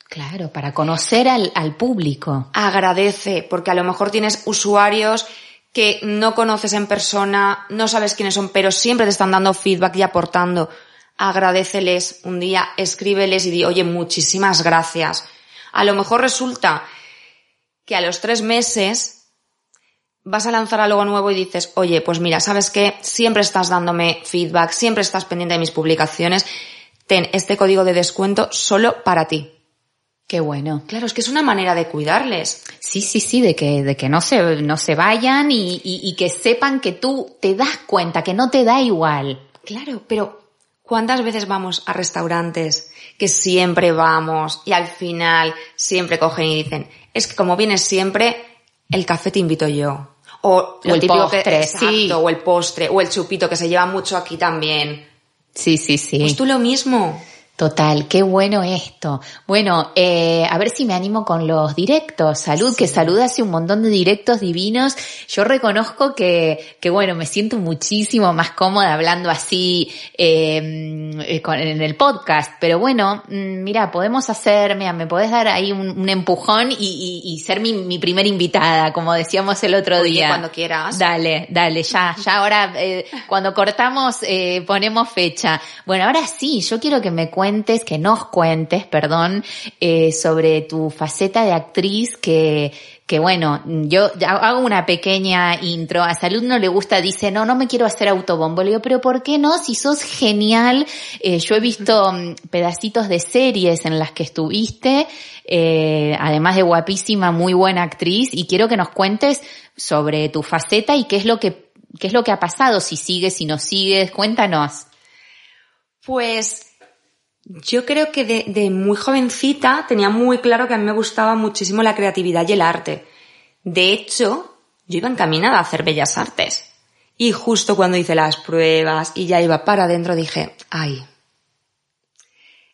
Claro, para conocer al, al público.
Agradece, porque a lo mejor tienes usuarios que no conoces en persona, no sabes quiénes son, pero siempre te están dando feedback y aportando. Agradeceles un día, escríbeles y di, oye, muchísimas gracias. A lo mejor resulta que a los tres meses vas a lanzar algo nuevo y dices, oye, pues mira, ¿sabes qué? Siempre estás dándome feedback, siempre estás pendiente de mis publicaciones, ten este código de descuento solo para ti.
Qué bueno.
Claro, es que es una manera de cuidarles.
Sí, sí, sí, de que, de que no se, no se vayan y, y, y que sepan que tú te das cuenta, que no te da igual.
Claro, pero ¿cuántas veces vamos a restaurantes que siempre vamos y al final siempre cogen y dicen, es que como vienes siempre, el café te invito yo. O,
O el
típico que-
postre,
exacto,
sí.
o el postre, o el chupito que se lleva mucho aquí también.
Sí, sí, sí.
Pues tú lo mismo.
Total, qué bueno esto. Bueno, eh, a ver si me animo con los directos. Salud, que Salud hace un montón de directos divinos. Yo reconozco que, que bueno, me siento muchísimo más cómoda hablando así eh, eh, con- en el podcast. Pero bueno, mm, mira, podemos hacer, mira, me podés dar ahí un, un empujón y, y- y ser mi, mi primera invitada, como decíamos el otro
Oye,
día.
cuando quieras.
Dale, dale, ya, ya ahora, eh, cuando cortamos, eh, ponemos fecha. Bueno, ahora sí, yo quiero que me cuentes, que nos cuentes, perdón, eh, sobre tu faceta de actriz que, que bueno, yo hago una pequeña intro, a Salud no le gusta, dice, no, no me quiero hacer autobombo. Le digo, pero ¿por qué no? Si sos genial, eh, yo he visto mm, pedacitos de series en las que estuviste, eh, además de guapísima, muy buena actriz, y quiero que nos cuentes sobre tu faceta y qué es lo que, qué es lo que ha pasado, si sigues, si no sigues, cuéntanos.
Pues yo creo que de, muy jovencita tenía muy claro que a mí me gustaba muchísimo la creatividad y el arte. De hecho, yo iba encaminada a hacer bellas artes. Y justo cuando hice las pruebas y ya iba para adentro dije, ay,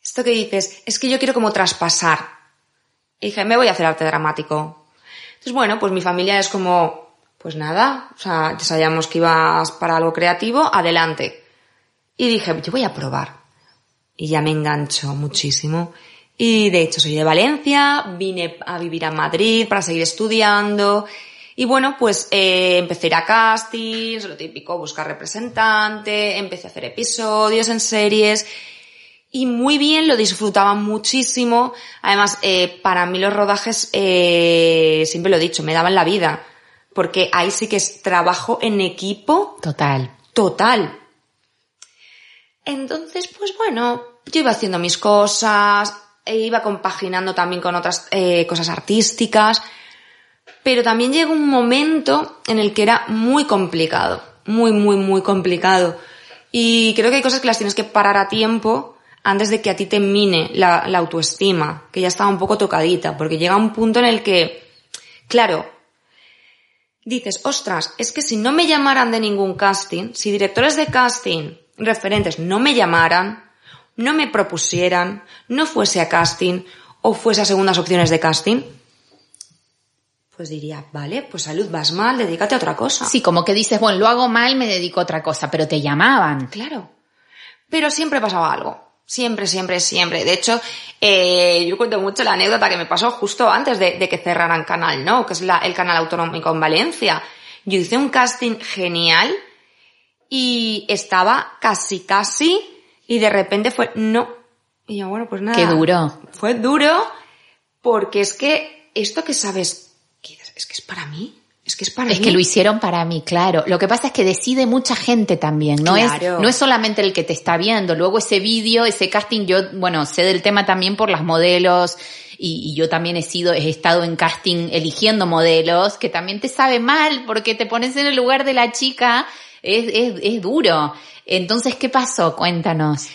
esto que dices, es que yo quiero como traspasar. Y dije, me voy a hacer arte dramático. Entonces, bueno, pues mi familia es como, pues nada, o sea, ya sabíamos que ibas para algo creativo, adelante. Y dije, yo voy a probar. Y ya me enganchó muchísimo. Y de hecho soy de Valencia, vine a vivir a Madrid para seguir estudiando. Y bueno, pues eh, empecé a ir a castings, lo típico, buscar representante, empecé a hacer episodios en series. Y muy bien, lo disfrutaba muchísimo. Además, eh, para mí los rodajes, eh, siempre lo he dicho, me daban la vida. Porque ahí sí que es trabajo en equipo
Total.
total. Entonces, pues bueno, yo iba haciendo mis cosas, e iba compaginando también con otras eh, cosas artísticas, pero también llegó un momento en el que era muy complicado, muy, muy, muy complicado. Y creo que hay cosas que las tienes que parar a tiempo antes de que a ti te mine la, la autoestima, que ya estaba un poco tocadita, porque llega un punto en el que, claro, dices, ostras, es que si no me llamaran de ningún casting, si directores de casting referentes no me llamaran, no me propusieran, no fuese a casting o fuese a segundas opciones de casting, pues diría, vale, pues salud, vas mal, dedícate a otra cosa.
Sí, como que dices, bueno, lo hago mal, me dedico a otra cosa, pero te llamaban.
Claro. Pero siempre pasaba algo. Siempre, siempre, siempre. De hecho, eh, yo cuento mucho la anécdota que me pasó justo antes de, de que cerraran Canal No, que es la- el canal autonómico en Valencia. Yo hice un casting genial y estaba casi, casi, y de repente fue, no. Y yo, bueno, pues nada.
Qué duro.
Fue duro porque es que esto que sabes, es que es para mí. Es que es para
Es
mí.
que lo hicieron para mí, claro. Lo que pasa es que decide mucha gente también, no
Claro.
es no es solamente el que te está viendo. Luego ese vídeo, ese casting, yo, bueno, sé del tema también por las modelos y, y yo también he sido, he estado en casting eligiendo modelos, que también te sabe mal porque te pones en el lugar de la chica, es, es, es duro. Entonces, ¿qué pasó? Cuéntanos.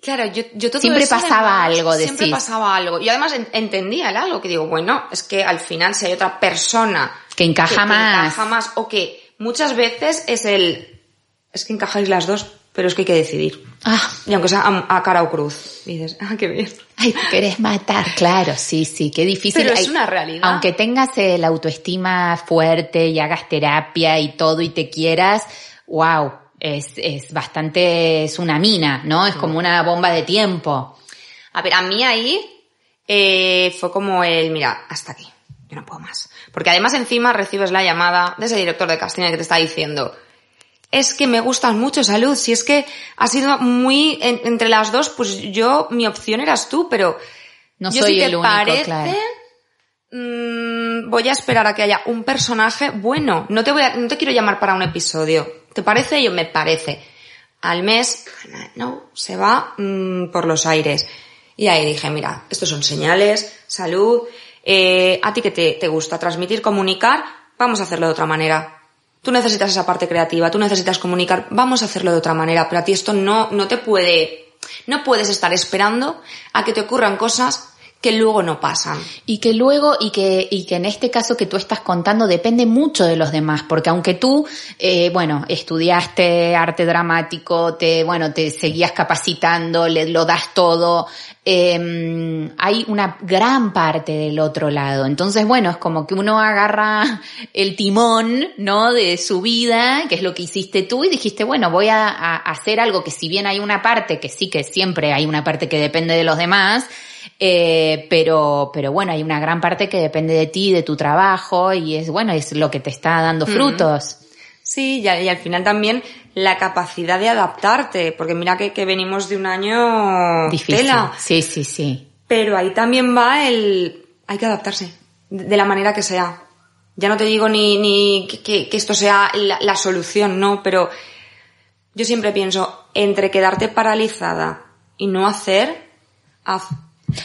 Claro, yo, yo todo
Siempre
eso,
pasaba
además,
algo,
Siempre
decís.
pasaba algo. Y además en- entendía el algo, que digo, bueno, es que al final si hay otra persona
Que encaja
que
más.
encaja más, o que muchas veces es el, es que encajáis las dos, pero es que hay que decidir.
Ah,
Y aunque sea a, a cara o cruz, dices, ah, qué bien.
ay, te querés matar. Claro, sí, sí, qué difícil.
Pero es
Ay,
una realidad.
Aunque tengas eh, la autoestima fuerte y hagas terapia y todo y te quieras, wow, es, es bastante, es una mina, ¿no? Es como una bomba de tiempo.
A ver, a mí ahí eh, fue como el, mira, hasta aquí, yo no puedo más. Porque además encima recibes la llamada de ese director de casting que te está diciendo, es que me gustas mucho, salud, si es que ha sido muy, en- entre las dos, pues yo, mi opción eras tú, pero
No
yo
soy el único,
parece,
claro.
mm, voy a esperar a que haya un personaje bueno. No te voy a, no te quiero llamar para un episodio. ¿Te parece? Yo me parece. Al mes, no, se va mm, por los aires. Y ahí dije, mira, estos son señales, salud, eh, a ti que te, te gusta transmitir, comunicar, vamos a hacerlo de otra manera. Tú necesitas esa parte creativa, tú necesitas comunicar, vamos a hacerlo de otra manera, pero a ti esto no, no te puede, no puedes estar esperando a que te ocurran cosas que luego no pasan.
Y que luego, y que, y que en este caso que tú estás contando depende mucho de los demás, porque aunque tú, eh, bueno, estudiaste arte dramático, te, bueno, te seguías capacitando, le, lo das todo, eh, hay una gran parte del otro lado. Entonces, bueno, es como que uno agarra el timón, ¿no? De su vida, que es lo que hiciste tú, y dijiste, bueno, voy a, a hacer algo que si bien hay una parte, que sí que siempre hay una parte que depende de los demás, eh, pero, pero bueno, hay una gran parte que depende de ti, de tu trabajo, y es bueno, es lo que te está dando frutos.
Sí, y, y al final también la capacidad de adaptarte, porque mira que, que venimos de un año
Difícil.
tela,
Sí, sí, sí.
pero ahí también va el, hay que adaptarse, de la manera que sea. Ya no te digo ni, ni que esto sea la, la solución, no, pero yo siempre pienso, entre quedarte paralizada y no hacer, haz.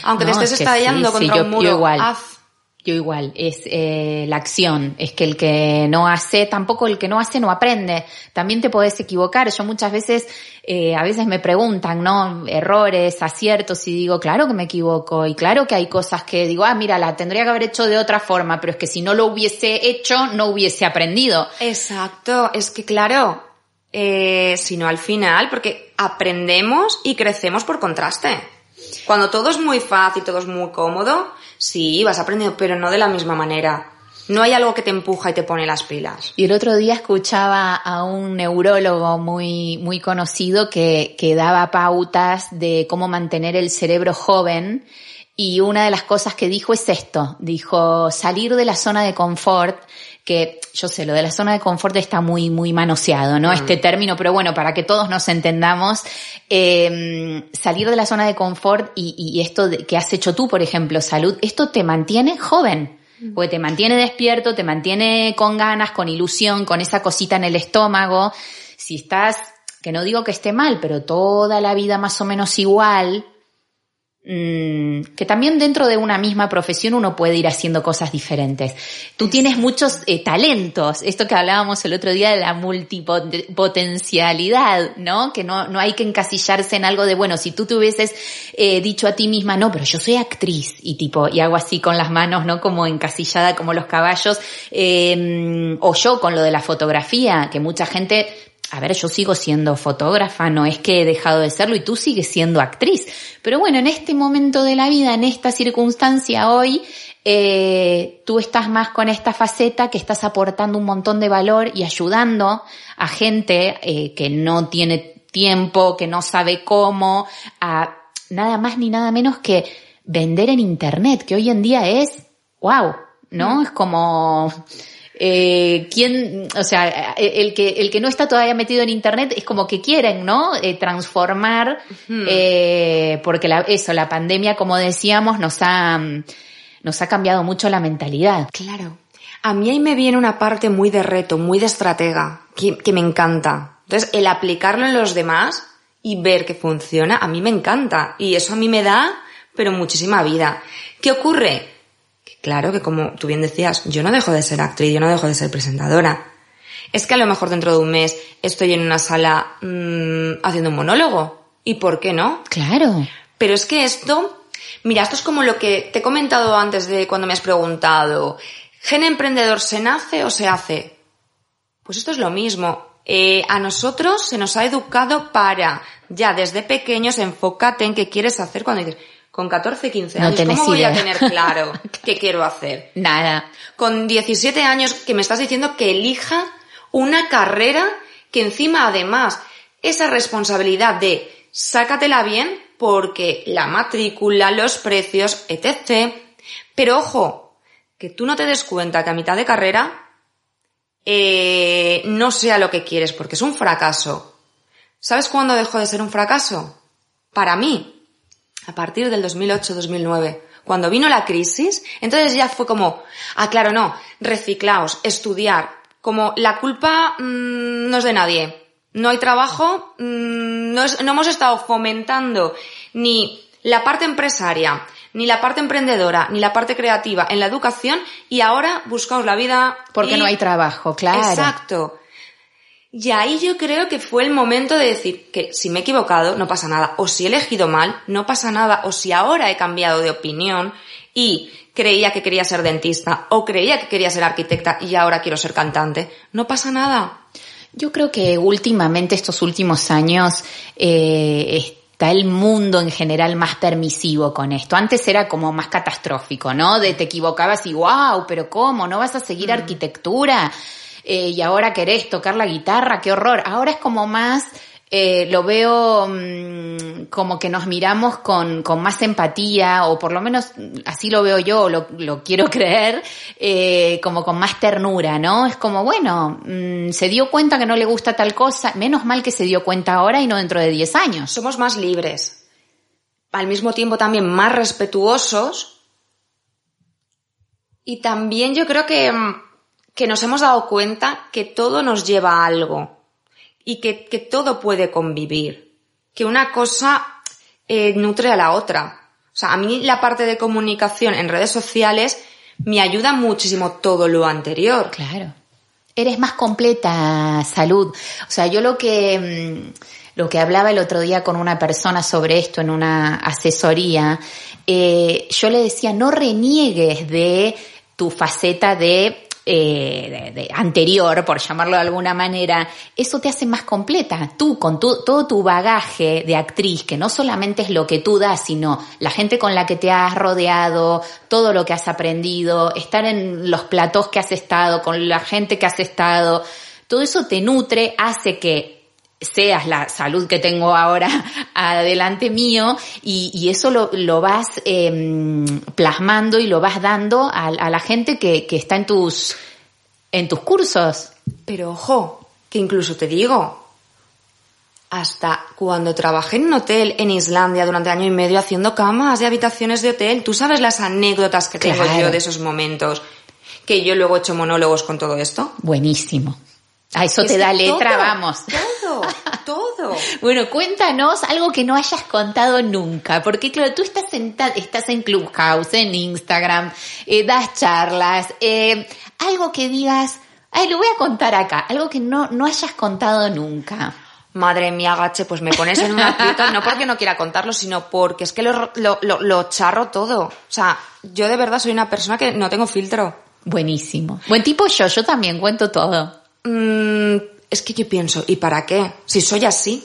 Aunque te estés
es que
estallando
sí, sí,
contra
yo-
un
yo
muro,
igual.
haz.
Yo igual, es eh, la acción, es que el que no hace, tampoco el que no hace no aprende. También te podés equivocar. Yo muchas veces, eh, a veces me preguntan, ¿no? Errores, aciertos, y digo, claro que me equivoco. Y claro que hay cosas que digo, ah, mira, la tendría que haber hecho de otra forma, pero es que si no lo hubiese hecho, no hubiese aprendido.
Exacto, es que claro, eh, sino al final, porque aprendemos y crecemos por contraste. Cuando todo es muy fácil, todo es muy cómodo, sí, vas aprendiendo, pero no de la misma manera. No hay algo que te empuja y te pone las pilas.
Y el otro día escuchaba a un neurólogo muy, muy conocido que, que daba pautas de cómo mantener el cerebro joven. Y una de las cosas que dijo es esto. Dijo salir de la zona de confort, que yo sé, lo de la zona de confort está muy, muy manoseado, ¿no? Este término, pero bueno, para que todos nos entendamos, eh, salir de la zona de confort y, y esto de- que has hecho tú, por ejemplo, salud, esto te mantiene joven. Porque te mantiene despierto, te mantiene con ganas, con ilusión, con esa cosita en el estómago. Si estás, que no digo que esté mal, pero toda la vida más o menos igual, mm, que también dentro de una misma profesión uno puede ir haciendo cosas diferentes. Tú tienes muchos eh, talentos, esto que hablábamos el otro día de la multipotencialidad, ¿no? Que no, no hay que encasillarse en algo de, bueno, si tú te hubieses eh, dicho a ti misma, no, pero yo soy actriz, y tipo, y hago así con las manos, ¿no? Como encasillada como los caballos, eh, o yo con lo de la fotografía, que mucha gente a ver, yo sigo siendo fotógrafa, no es que he dejado de serlo y tú sigues siendo actriz. Pero bueno, en este momento de la vida, en esta circunstancia hoy, eh, tú estás más con esta faceta que estás aportando un montón de valor y ayudando a gente eh, que no tiene tiempo, que no sabe cómo, a nada más ni nada menos que vender en internet, que hoy en día es, wow, ¿no? Es como, eh, quién, o sea, el que, el que no está todavía metido en internet es como que quieren, ¿no? Eh, transformar, eh, porque la, eso, la pandemia, como decíamos, nos ha, nos ha cambiado mucho la mentalidad.
Claro. A mí ahí me viene una parte muy de reto, muy de estratega, que, que me encanta. Entonces, el aplicarlo en los demás y ver que funciona, a mí me encanta. Y eso a mí me da, pero muchísima vida. ¿Qué ocurre? Claro que como tú bien decías, yo no dejo de ser actriz, yo no dejo de ser presentadora. Es que a lo mejor dentro de un mes estoy en una sala mm, haciendo un monólogo. ¿Y por qué no?
Claro.
Pero es que esto, mira, esto es como lo que te he comentado antes de cuando me has preguntado, ¿gen emprendedor se nace o se hace? Pues esto es lo mismo. Eh, a nosotros se nos ha educado para, ya desde pequeños, enfócate en qué quieres hacer cuando dices, con 14, 15
No
años, ¿cómo voy a tener claro [LAUGHS] qué quiero hacer?
Nada.
Con 17 años que me estás diciendo que elija una carrera que encima además esa responsabilidad de sácatela bien porque la matrícula, los precios, etc. Pero ojo, que tú no te des cuenta que a mitad de carrera eh, no sea lo que quieres porque es un fracaso. ¿Sabes cuándo dejó de ser un fracaso? Para mí, a partir del 2008-2009, cuando vino la crisis, entonces ya fue como, ah, claro, no, reciclaos, estudiar, como la culpa mm, no es de nadie, no hay trabajo, mm, no, es- no hemos estado fomentando ni la parte empresaria, ni la parte emprendedora, ni la parte creativa en la educación y ahora buscaos la vida
Porque
y-
no hay trabajo, claro.
Exacto. Y ahí yo creo que fue el momento de decir que si me he equivocado, no pasa nada. O si he elegido mal, no pasa nada. O si ahora he cambiado de opinión y creía que quería ser dentista o creía que quería ser arquitecta y ahora quiero ser cantante, no pasa nada.
Yo creo que últimamente, estos últimos años, eh, está el mundo en general más permisivo con esto. Antes era como más catastrófico, ¿no? De te equivocabas y wow, pero ¿cómo? ¿No vas a seguir arquitectura? Eh, y ahora querés tocar la guitarra, qué horror. Ahora es como más, eh, lo veo mm, como que nos miramos con, con más empatía, o por lo menos así lo veo yo, lo, lo quiero [LAUGHS] creer, eh, como con más ternura, ¿no? Es como, bueno, mm, se dio cuenta que no le gusta tal cosa, menos mal que se dio cuenta ahora y no dentro de 10 años.
Somos más libres. Al mismo tiempo también más respetuosos. Y también yo creo que, mm, que nos hemos dado cuenta que todo nos lleva a algo. Y que, que todo puede convivir. Que una cosa eh, nutre a la otra. O sea, a mí la parte de comunicación en redes sociales me ayuda muchísimo todo lo anterior.
Claro. Eres más completa, salud. O sea, yo lo que, mm, lo que hablaba el otro día con una persona sobre esto en una asesoría, eh, yo le decía, no reniegues de tu faceta de, eh, de- anterior, por llamarlo de alguna manera, eso te hace más completa. Tú, con tu- todo tu bagaje de actriz, que no solamente es lo que tú das, sino la gente con la que te has rodeado, todo lo que has aprendido, estar en los platos que has estado, con la gente que has estado, todo eso te nutre, hace que seas la salud que tengo ahora [LAUGHS] adelante mío y, y eso lo, lo vas eh, plasmando y lo vas dando a, a la gente que, que está en tus, en tus cursos.
Pero ojo, que incluso te digo, hasta cuando trabajé en un hotel en Islandia durante año y medio haciendo camas de habitaciones de hotel, tú sabes las anécdotas que tengo
Claro.
yo de esos momentos, que yo luego he hecho monólogos con todo esto.
Buenísimo. A eso
Es
te da letra,
todo,
vamos.
Todo, todo. [LAUGHS]
Bueno, cuéntanos algo que no hayas contado nunca, porque claro, tú estás en, estás en Clubhouse, en Instagram, eh, das charlas, eh, algo que digas, ay, lo voy a contar acá, algo que no, no hayas contado nunca.
Madre mía, gache, pues me pones en una aprieto, no porque no quiera contarlo, sino porque es que lo, lo, lo, lo charro todo. O sea, yo de verdad soy una persona que no tengo filtro.
Buenísimo. Buen tipo yo, yo también cuento todo.
Mm, es que yo pienso, ¿y para qué? Si soy así.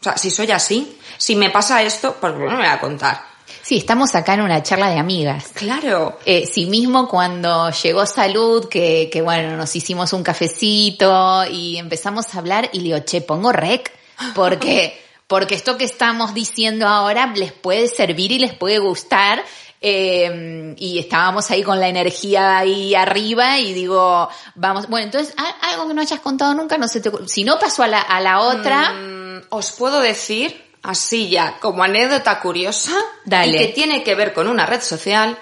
O sea, si soy así, si me pasa esto, pues no me voy a contar.
Sí, estamos acá en una charla de amigas.
Claro.
Eh, sí mismo cuando llegó salud, que, que bueno, nos hicimos un cafecito y empezamos a hablar y le digo, che, pongo rec, porque, porque esto que estamos diciendo ahora les puede servir y les puede gustar. Eh, y estábamos ahí con la energía ahí arriba y digo, vamos, bueno, entonces algo que no hayas contado nunca, no se te, si no pasó a la, a la otra,
Mm, os puedo decir, así ya, como anécdota curiosa,
Dale.
y que tiene que ver con una red social,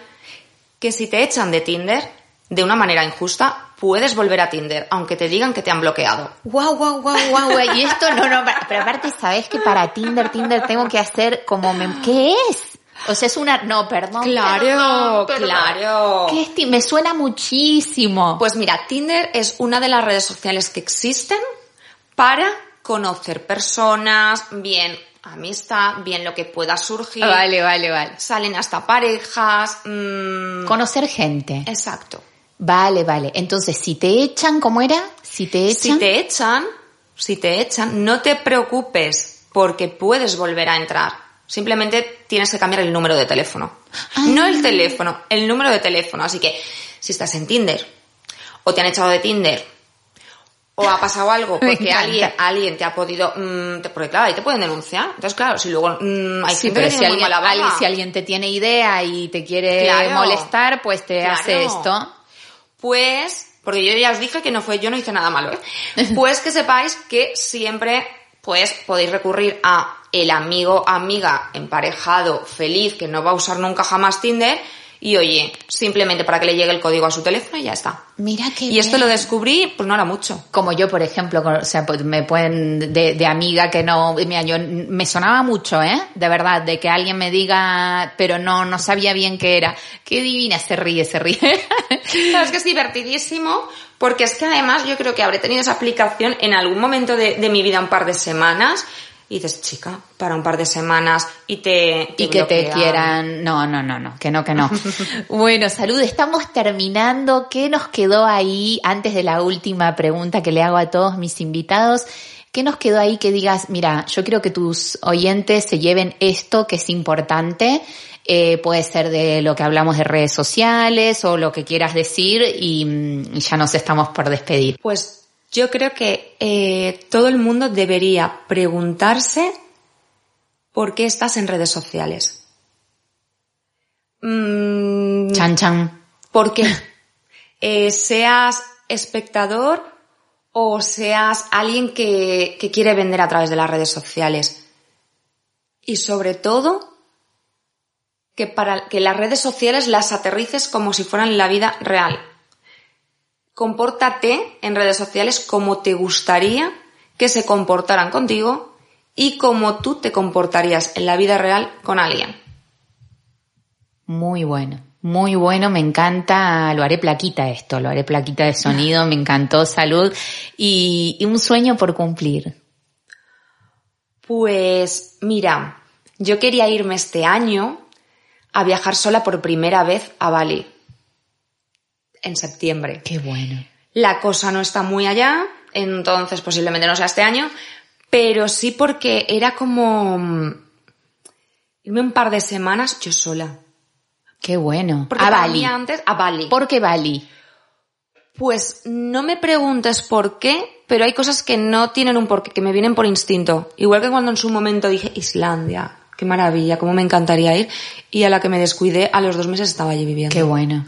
que si te echan de Tinder, de una manera injusta, puedes volver a Tinder, aunque te digan que te han bloqueado.
Guau, guau, guau, guau, guau. Y esto no, no, pero aparte, ¿sabes que para Tinder, Tinder tengo que hacer como, me- ¿qué es? O sea, es una, no, perdón.
Claro,
perdón, perdón.
claro.
¿Qué es Me suena muchísimo.
Pues mira, Tinder es una de las redes sociales que existen para conocer personas, bien amistad, bien lo que pueda surgir.
vale, vale, vale.
Salen hasta parejas. mm,
Conocer gente.
Exacto.
Vale, vale. Entonces, si te echan, ¿cómo era? Si te echan.
Si te echan, si te echan, no te preocupes porque puedes volver a entrar. Simplemente tienes que cambiar el número de teléfono.
Ah.
No el teléfono, el número de teléfono. Así que si estás en Tinder o te han echado de Tinder o ha pasado algo [LAUGHS] porque alguien, alguien te ha podido... mm, te- porque claro, ahí te pueden denunciar. Entonces claro, si luego mm, hay
Sí,
gente que
si
tiene
alguien,
mala
alguien- si alguien te tiene idea y te quiere
Claro.
molestar, pues te
Claro.
hace esto.
Pues, porque yo ya os dije que no fue, yo no hice nada malo, ¿eh? [LAUGHS] Pues que sepáis que siempre, pues, podéis recurrir a el amigo, amiga, emparejado, feliz, que no va a usar nunca jamás Tinder, y oye, simplemente para que le llegue el código a su teléfono y ya está.
Mira qué
Y esto lo descubrí, pues no era mucho.
Como yo, por ejemplo, o sea, pues me pueden, de, de amiga que no, mira, yo, me sonaba mucho, ¿eh? De verdad, de que alguien me diga, pero no, no sabía bien qué era. Qué divina, se ríe, se ríe. [LAUGHS]
Claro, es que es divertidísimo, porque es que además yo creo que habré tenido esa aplicación en algún momento de, de mi vida, un par de semanas, y dices, chica, para un par de semanas, y te...
y que te quieran. No, no, no, no, que no, que no. [LAUGHS] bueno, salud, estamos terminando. ¿Qué nos quedó ahí antes de la última pregunta que le hago a todos mis invitados? ¿Qué nos quedó ahí que digas, mira, yo quiero que tus oyentes se lleven esto que es importante? Eh, puede ser de lo que hablamos de redes sociales o lo que quieras decir y, mm, y ya nos estamos por despedir.
Pues yo creo que eh, todo el mundo debería preguntarse por qué estás en redes sociales. Mm,
Chan, chan.
¿Por qué? [LAUGHS] Eh, seas espectador o seas alguien que, que quiere vender a través de las redes sociales. Y sobre todo, que para que las redes sociales las aterrices como si fueran la vida real. Compórtate en redes sociales como te gustaría que se comportaran contigo y como tú te comportarías en la vida real con alguien.
Muy bueno, muy bueno, me encanta, lo haré plaquita esto, lo haré plaquita de sonido, me encantó, salud y, y un sueño por cumplir.
Pues mira, yo quería irme este año a viajar sola por primera vez a Bali. En septiembre.
Qué bueno.
La cosa no está muy allá, entonces posiblemente no sea este año, pero sí porque era como mm, irme un par de semanas yo sola.
Qué bueno.
Porque
a Bali.
antes, a Bali.
¿Por qué Bali?
Pues no me preguntes por qué, pero hay cosas que no tienen un porqué, que me vienen por instinto. Igual que cuando en su momento dije Islandia, qué maravilla, cómo me encantaría ir, y a la que me descuidé, a los dos meses estaba allí viviendo.
Qué bueno.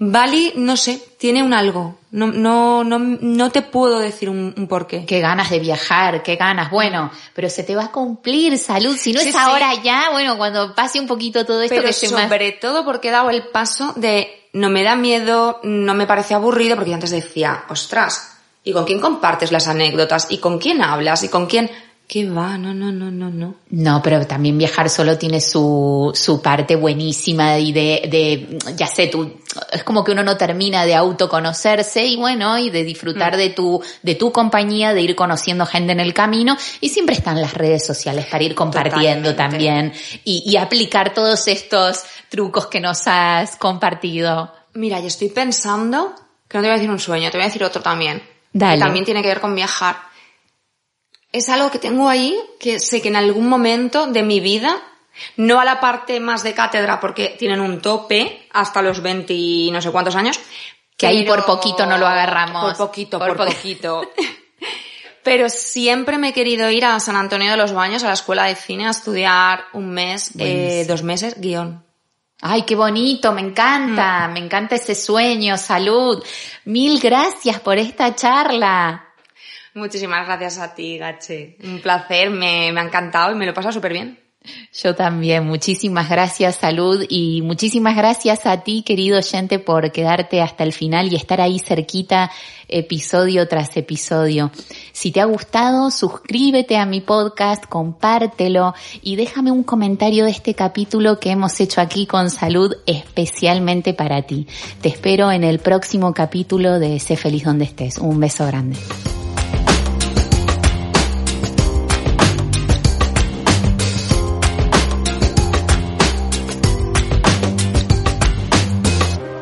Bali, no sé, tiene un algo. No, no, no, no te puedo decir un, un porqué.
Qué ganas de viajar, qué ganas. Bueno, pero se te va a cumplir, salud. Si no
Sí,
es
sí.
ahora ya, bueno, cuando pase un poquito todo esto
Pero
que se más...
sobre todo porque he dado el paso de no me da miedo, no me parece aburrido, porque yo antes decía, ostras, ¿y con quién compartes las anécdotas? ¿Y con quién hablas? ¿Y con quién? ¿Qué va? No, no, no, no, no.
No, pero también viajar solo tiene su, su parte buenísima y de, de, ya sé, tú, es como que uno no termina de autoconocerse y bueno, y de disfrutar de tu, de tu compañía, de ir conociendo gente en el camino y siempre están las redes sociales para ir compartiendo
Totalmente.
también y, y aplicar todos estos trucos que nos has compartido.
Mira, yo estoy pensando, que no te voy a decir un sueño, te voy a decir otro también.
Dale.
Que también tiene que ver con viajar. Es algo que tengo ahí, que sé que en algún momento de mi vida, no a la parte más de cátedra porque tienen un tope hasta los 20 y no sé cuántos años.
Que ahí por poquito no lo agarramos.
Por poquito,
Por
por,
po-
poquito. [LAUGHS] Pero siempre me he querido ir a San Antonio de los Baños, a la escuela de cine, a estudiar un mes, eh, dos meses, guion.
Ay, qué bonito, me encanta, me encanta ese sueño, salud. Mil gracias por esta charla.
Muchísimas gracias a ti, Gache. Un placer, me, ha encantado y me lo he pasado súper bien.
Yo también, muchísimas gracias, salud, y muchísimas gracias a ti, querido oyente, por quedarte hasta el final y estar ahí cerquita, episodio tras episodio. Si te ha gustado, suscríbete a mi podcast, compártelo y déjame un comentario de este capítulo que hemos hecho aquí con salud especialmente para ti. Te espero en el próximo capítulo de Sé feliz donde estés. Un beso grande.